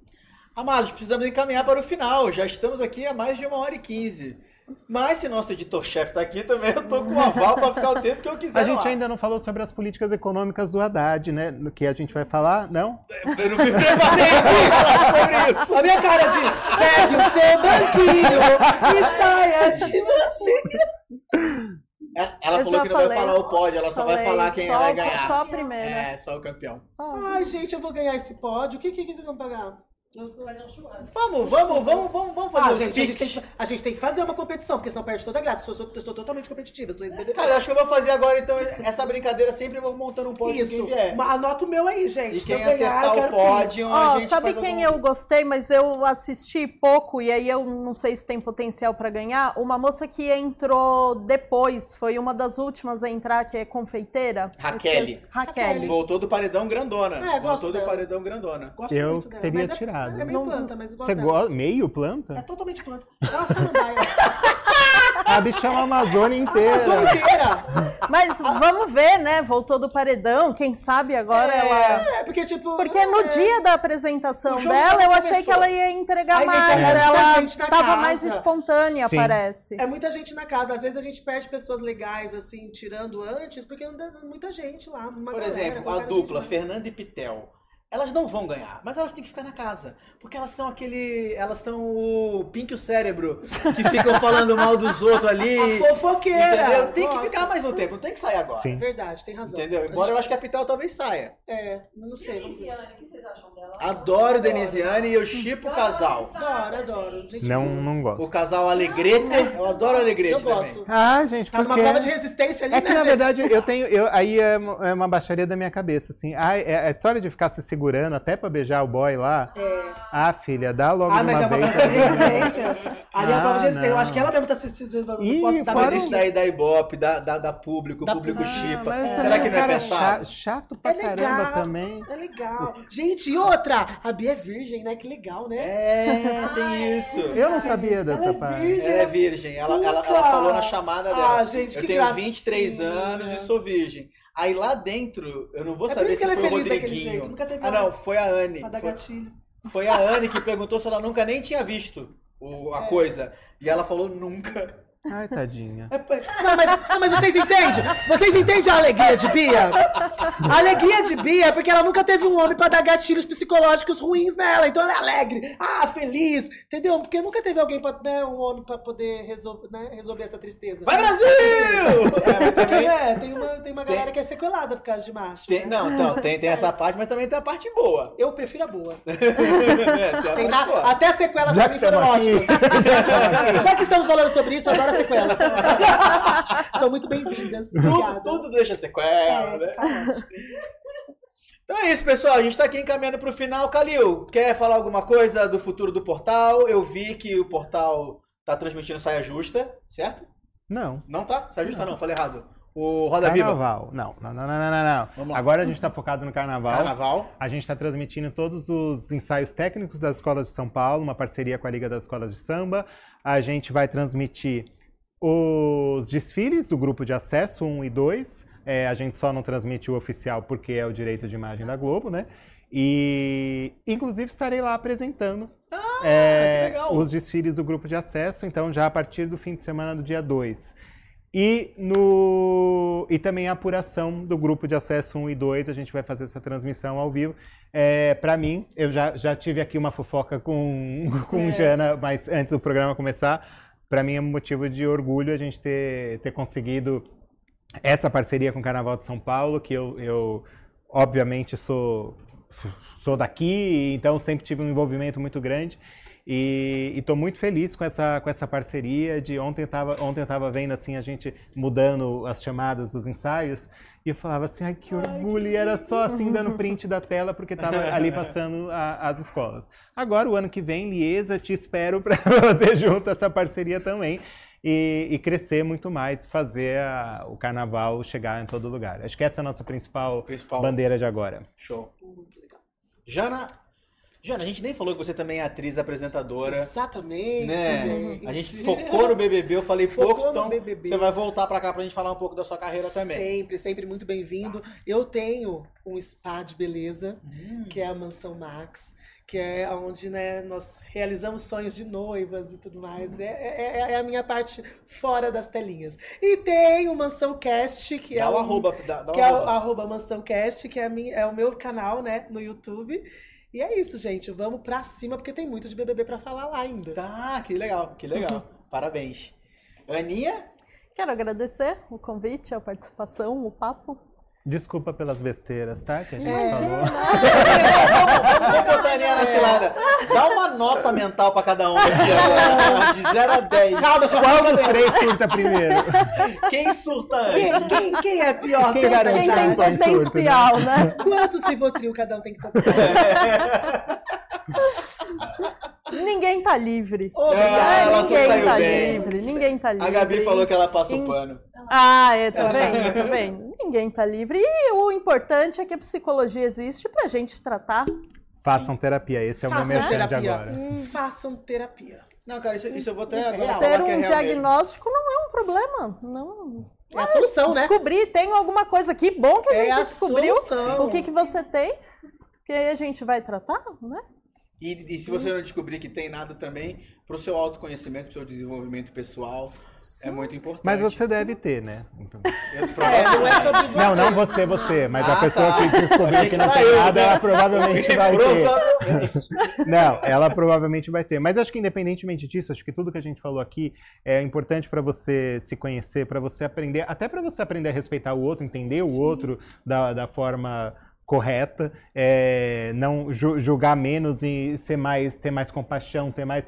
Amados, precisamos encaminhar para o final. Já estamos aqui há mais de uma hora e quinze. Mas se nosso editor-chefe tá aqui também, eu tô com o aval para ficar o tempo que eu quiser. A gente lá. ainda não falou sobre as políticas econômicas do Haddad, né? No que a gente vai falar, não? Eu não me preparei pra falar sobre isso. A minha cara de pegue o seu banquinho e saia de mansinho. Ela ela Eu falou que não vai falei. falar o pódio, ela só vai falar quem só vai ganhar. Só a primeira. É, só o campeão. Só. Ai, gente, eu vou ganhar esse pódio. O que, que vocês vão pagar? Fazer um churrasco. Vamos, vamos, vamos, vamos, vamos fazer Ah, os gente, a gente, tem que, a gente tem que fazer uma competição, porque senão perde toda a graça. Eu sou, eu sou totalmente competitiva, eu sou ex-BBB. Cara, eu acho que eu vou fazer agora, então, essa brincadeira sempre eu vou montando um pódio Isso. quem vier. Anota o meu aí, gente. E quem ganhar, acertar eu o pódio, gente sabe faz quem algum- eu gostei, mas eu assisti pouco e aí eu não sei se tem potencial pra ganhar? Uma moça que entrou depois, foi uma das últimas a entrar, que é confeiteira. Raquel. Raquel. Voltou do paredão grandona. É, gosto Voltou do dela. paredão grandona. Gosto Eu muito dela. teria mas é- tirado. É, meio Não- planta, mas eu gosto Você gosta? Meio É planta? totalmente planta. É uma samambaia. A bicha é uma Amazônia inteira. zona inteira. Mas vamos ver, né? Voltou do paredão, quem sabe agora ela. É, porque tipo... Porque no é, dia da apresentação dela, eu achei começou. que ela ia entregar Ai, gente, mais. é ela gente na tava casa. mais espontânea, Sim. parece. É muita gente na casa. Às vezes a gente perde pessoas legais, assim, tirando antes, porque não dá muita gente lá. uma Por galera, exemplo, a dupla Fernanda e Pitel. Elas não vão ganhar, mas elas têm que ficar na casa. Porque elas são aquele. Elas são o Pink o cérebro que ficam falando mal dos outros ali. As fofoqueiras. Entendeu? Tem que ficar mais um tempo, não tem que sair agora. Sim. Verdade, tem razão. Entendeu? Embora gente- eu acho que a Pitel talvez saia. É, eu não sei. Denisiane, o que vocês acham dela? Adoro Denisiane e eu chipo o casal. Adoro, adoro. Gente, Não, não O gosto. casal Alegrete, eu adoro Alegrete Eu também. gosto. Ah, gente, Tá numa porque... prova de resistência ali, É que, né, na gente? verdade, eu tenho. Eu, aí é uma é uma baixaria da minha cabeça, assim. Ah, é- a história de ficar se segurando até pra beijar o boy lá. Ah, filha, dá logo Ah, de mas uma é uma prova de resistência. Ali é a Ah, prova de resistência. Eu acho que ela mesmo tá se... Ih, posso dar Mas isso daí da Ibope, da, da, da público, o público público. chipa. mas Será que não é pensado? cha- Chato pra É caramba legal, também. é legal. Gente, e outra, a Bia é virgem, né? Que legal, né? É, tem isso. Eu não sabia Ela dessa é parte. virgem. Ela é virgem. Ela, ela, ela falou na chamada dela. Ah, gente, eu que tenho gracinha. 23 anos e sou virgem. Aí lá dentro, eu não vou É saber se é foi o Rodriguinho. ah, não, foi a Anne. Foi, foi a Anne que perguntou se ela nunca nem tinha visto o- a É. coisa. E ela falou nunca. Ai, tadinha. É, não, mas, não, mas vocês entendem? Vocês entendem a alegria de Bia? A alegria de Bia é porque ela nunca teve um homem pra dar gatilhos psicológicos ruins nela. Então ela é alegre, ah, feliz, entendeu? Porque nunca teve alguém, pra, né, um homem pra poder resolver, né, resolver essa tristeza. Vai, Brasil! é, também... é, tem uma, tem uma galera tem... que é sequelada por causa de macho. Tem, né? Não, então, tem, tem essa parte, mas também tem a parte boa. Eu prefiro a boa. é, tem a boa. Até sequelas Já pra mim foram ótimas. Já que estamos falando sobre isso, eu adoro sequelas. São muito bem-vindas. Tudo, tudo deixa sequela, é, né? Tá então é isso, pessoal. A gente está aqui encaminhando para o final. Calil, quer falar alguma coisa do futuro do portal? Eu vi que o portal está transmitindo saia justa, certo? Não. Não tá? Saia justa não, não falei errado. O Roda carnaval. Viva. Não, não, não, não, não, não. Agora a gente está focado no carnaval. Carnaval. A gente está transmitindo todos os ensaios técnicos das escolas de São Paulo, uma parceria com a Liga das Escolas de Samba. A gente vai transmitir os desfiles do grupo de acesso 1 e 2, é, a gente só não transmite o oficial porque é o direito de imagem da Globo, né? E inclusive estarei lá apresentando ah, é, os desfiles do grupo de acesso, então já a partir do fim de semana do dia 2. E, no, e também a apuração do grupo de acesso 1 e 2, a gente vai fazer essa transmissão ao vivo. É, Para mim, eu já, já tive aqui uma fofoca com, com é. Jana, mas antes do programa começar, para mim é um motivo de orgulho a gente ter, ter conseguido essa parceria com o Carnaval de São Paulo, que eu, eu obviamente sou, sou daqui, então sempre tive um envolvimento muito grande. E estou muito feliz com essa, com essa parceria de ontem eu estava ontem eu tava vendo assim a gente mudando as chamadas dos ensaios e eu falava assim, ai que orgulho, ai, e era só assim dando print da tela porque estava ali passando a, as escolas. Agora, o ano que vem, Liesa, te espero para fazer junto essa parceria também. E, e, crescer muito mais, fazer a, o carnaval chegar em todo lugar. Acho que essa é a nossa principal, principal. bandeira de agora. Show. Muito legal. Jana, Jana, a gente nem falou que você também é atriz apresentadora. Exatamente, né? gente. A gente focou no BBB, eu falei pouco, então BBB. você vai voltar pra cá pra gente falar um pouco da sua carreira também. Sempre, sempre muito bem-vindo. Tá. Eu tenho um spa de beleza, hum. que é a Mansão Max, que é onde né, nós realizamos sonhos de noivas e tudo mais. É, é, é, é a minha parte fora das telinhas. E tem o Mansão Cast, que dá é o arroba, dá, dá que é o arroba Mansão Cast, que é, a minha, é o meu canal né, no YouTube. E é isso, gente. Vamos pra cima, porque tem muito de BBB pra falar lá ainda. Tá, que legal, que legal. Parabéns. Aninha? Quero agradecer o convite, a participação, o papo. Desculpa pelas besteiras, tá? Que a gente é. falou. Vamos botar a na cilada. Dá uma nota mental pra cada um aqui agora. De 0 a 10. Calma, Qual dos três surta primeiro? Quem surta antes? Quem, quem, quem é pior? Quem, quem, quem tem potencial, surto, né? né? Quantos Rivotril cada um tem que tomar? Ninguém tá livre. É, ela ninguém saiu tá bem. livre. Ninguém tá livre. A Gabi falou que ela passa o pano. Ah, é, tá vendo? Tá vendo? Ninguém tá livre. E o importante é que a psicologia existe pra gente tratar. Façam terapia, esse é o Façam momento terapia. de agora. Façam terapia. Não, cara, isso, isso eu vou até agora falar Ter um é diagnóstico mesmo. não é um problema. Não. É a solução, né? Descobrir, tem alguma coisa aqui, bom que a é gente a descobriu solução. o que, que você tem, que aí a gente vai tratar, né? E, e se você não descobrir que tem nada também, para o seu autoconhecimento, para o seu desenvolvimento pessoal, Sim. é muito importante. Mas você deve ter, né? Então... É, não é sobre você. Não, não você, você, mas ah, a pessoa tá. que descobriu que não tem eu, nada, ela provavelmente vai ter. Não, ela provavelmente vai ter. Mas acho que independentemente disso, acho que tudo que a gente falou aqui é importante para você se conhecer, para você aprender, até para você aprender a respeitar o outro, entender o Sim. outro da, da forma correta, é, não julgar menos e ser mais, ter mais compaixão, ter mais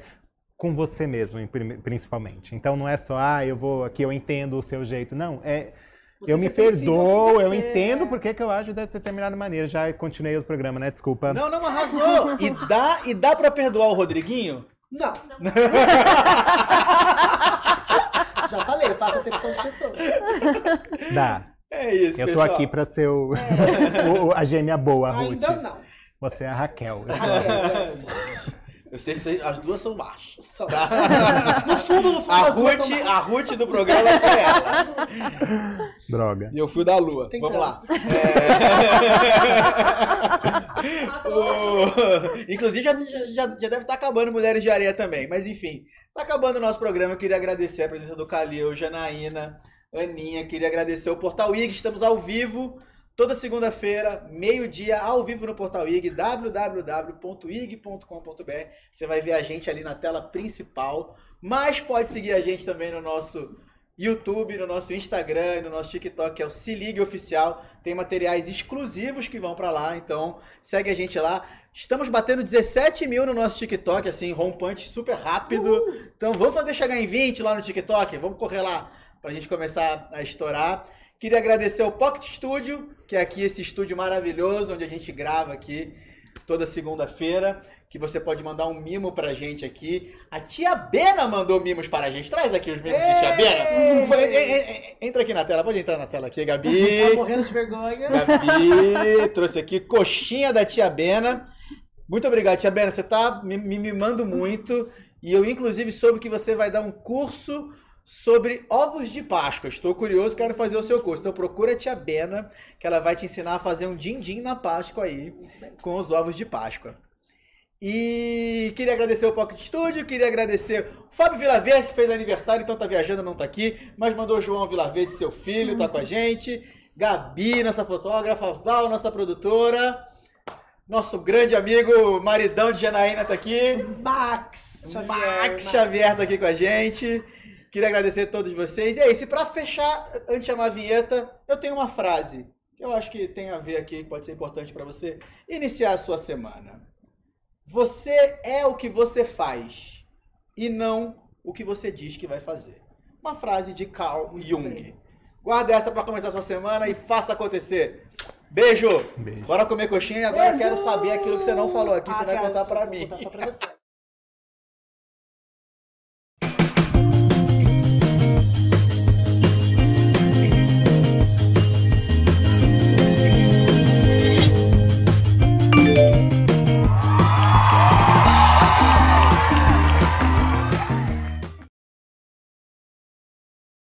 com você mesmo, principalmente. Então não é só, ah, eu vou aqui, eu entendo o seu jeito. Não, é você eu me perdoo, você, eu entendo é. porque que eu acho de determinada maneira. Já continuei o programa, né? Desculpa. Não, não, arrasou. e dá, e dá para perdoar o Rodriguinho? Não. não. Já falei, eu faço acepção de pessoas. Dá. É isso, Eu pessoal. tô aqui pra ser o, é. o, a gêmea boa, Ruth. Ainda não. Você é a Raquel. Raquel, Eu sei se as duas são. Tá? No fundo, no fundo, a Ruth, a Ruth do programa foi ela. Droga. E eu fui da lua. Tem Vamos lá. É... o... Inclusive, já, já, já deve estar acabando Mulheres de Areia também. Mas enfim, Tá acabando o nosso programa, eu queria agradecer a presença do Calil, Janaína, Aninha, queria agradecer o Portal IG, estamos ao vivo toda segunda-feira, meio-dia, ao vivo no Portal IG, www.ig.com.br. Você vai ver a gente ali na tela principal, mas pode seguir a gente também no nosso YouTube, no nosso Instagram no nosso TikTok, que é o Se Ligue Oficial. Tem materiais exclusivos que vão para lá, então segue a gente lá. Estamos batendo 17 mil no nosso TikTok, assim, rompante super rápido. Então vamos fazer chegar em 20 lá no TikTok, vamos correr lá pra gente começar a estourar. Queria agradecer ao Pocket Studio, que é aqui esse estúdio maravilhoso, onde a gente grava aqui toda segunda-feira, que você pode mandar um mimo pra gente aqui. A tia Bena mandou mimos para a gente. Traz aqui os mimos Ei! de tia Bena. Entra aqui na tela, pode entrar na tela aqui, Gabi. Tá morrendo de vergonha. Gabi trouxe aqui coxinha da tia Bena. Muito obrigado, tia Bena. Você tá me mimando muito. E eu, inclusive, soube que você vai dar um curso sobre ovos de Páscoa. Estou curioso, quero fazer o seu curso. Então procura a tia Bena, que ela vai te ensinar a fazer um din-din na Páscoa aí, com os ovos de Páscoa. E queria agradecer o Pocket Studio, queria agradecer o Fábio Vilaverde, que fez aniversário, então tá viajando, não tá aqui, mas mandou o João Vilaverde, seu filho, tá com a gente. Gabi, nossa fotógrafa, Val, nossa produtora. Nosso grande amigo maridão de Janaína tá aqui. Max Xavier. Max Xavier tá aqui com a gente. Queria agradecer a todos vocês. E é isso. E pra fechar, antes de chamar a vinheta, eu tenho uma frase que eu acho que tem a ver aqui, que pode ser importante para você iniciar a sua semana. Você é o que você faz e não o que você diz que vai fazer. Uma frase de Carl Jung. Guarda essa para começar a sua semana e faça acontecer. Beijo. Beijo. Bora comer coxinha e agora Beijo. quero saber aquilo que você não falou aqui, ah, você vai contar para mim. Vou contar só pra você.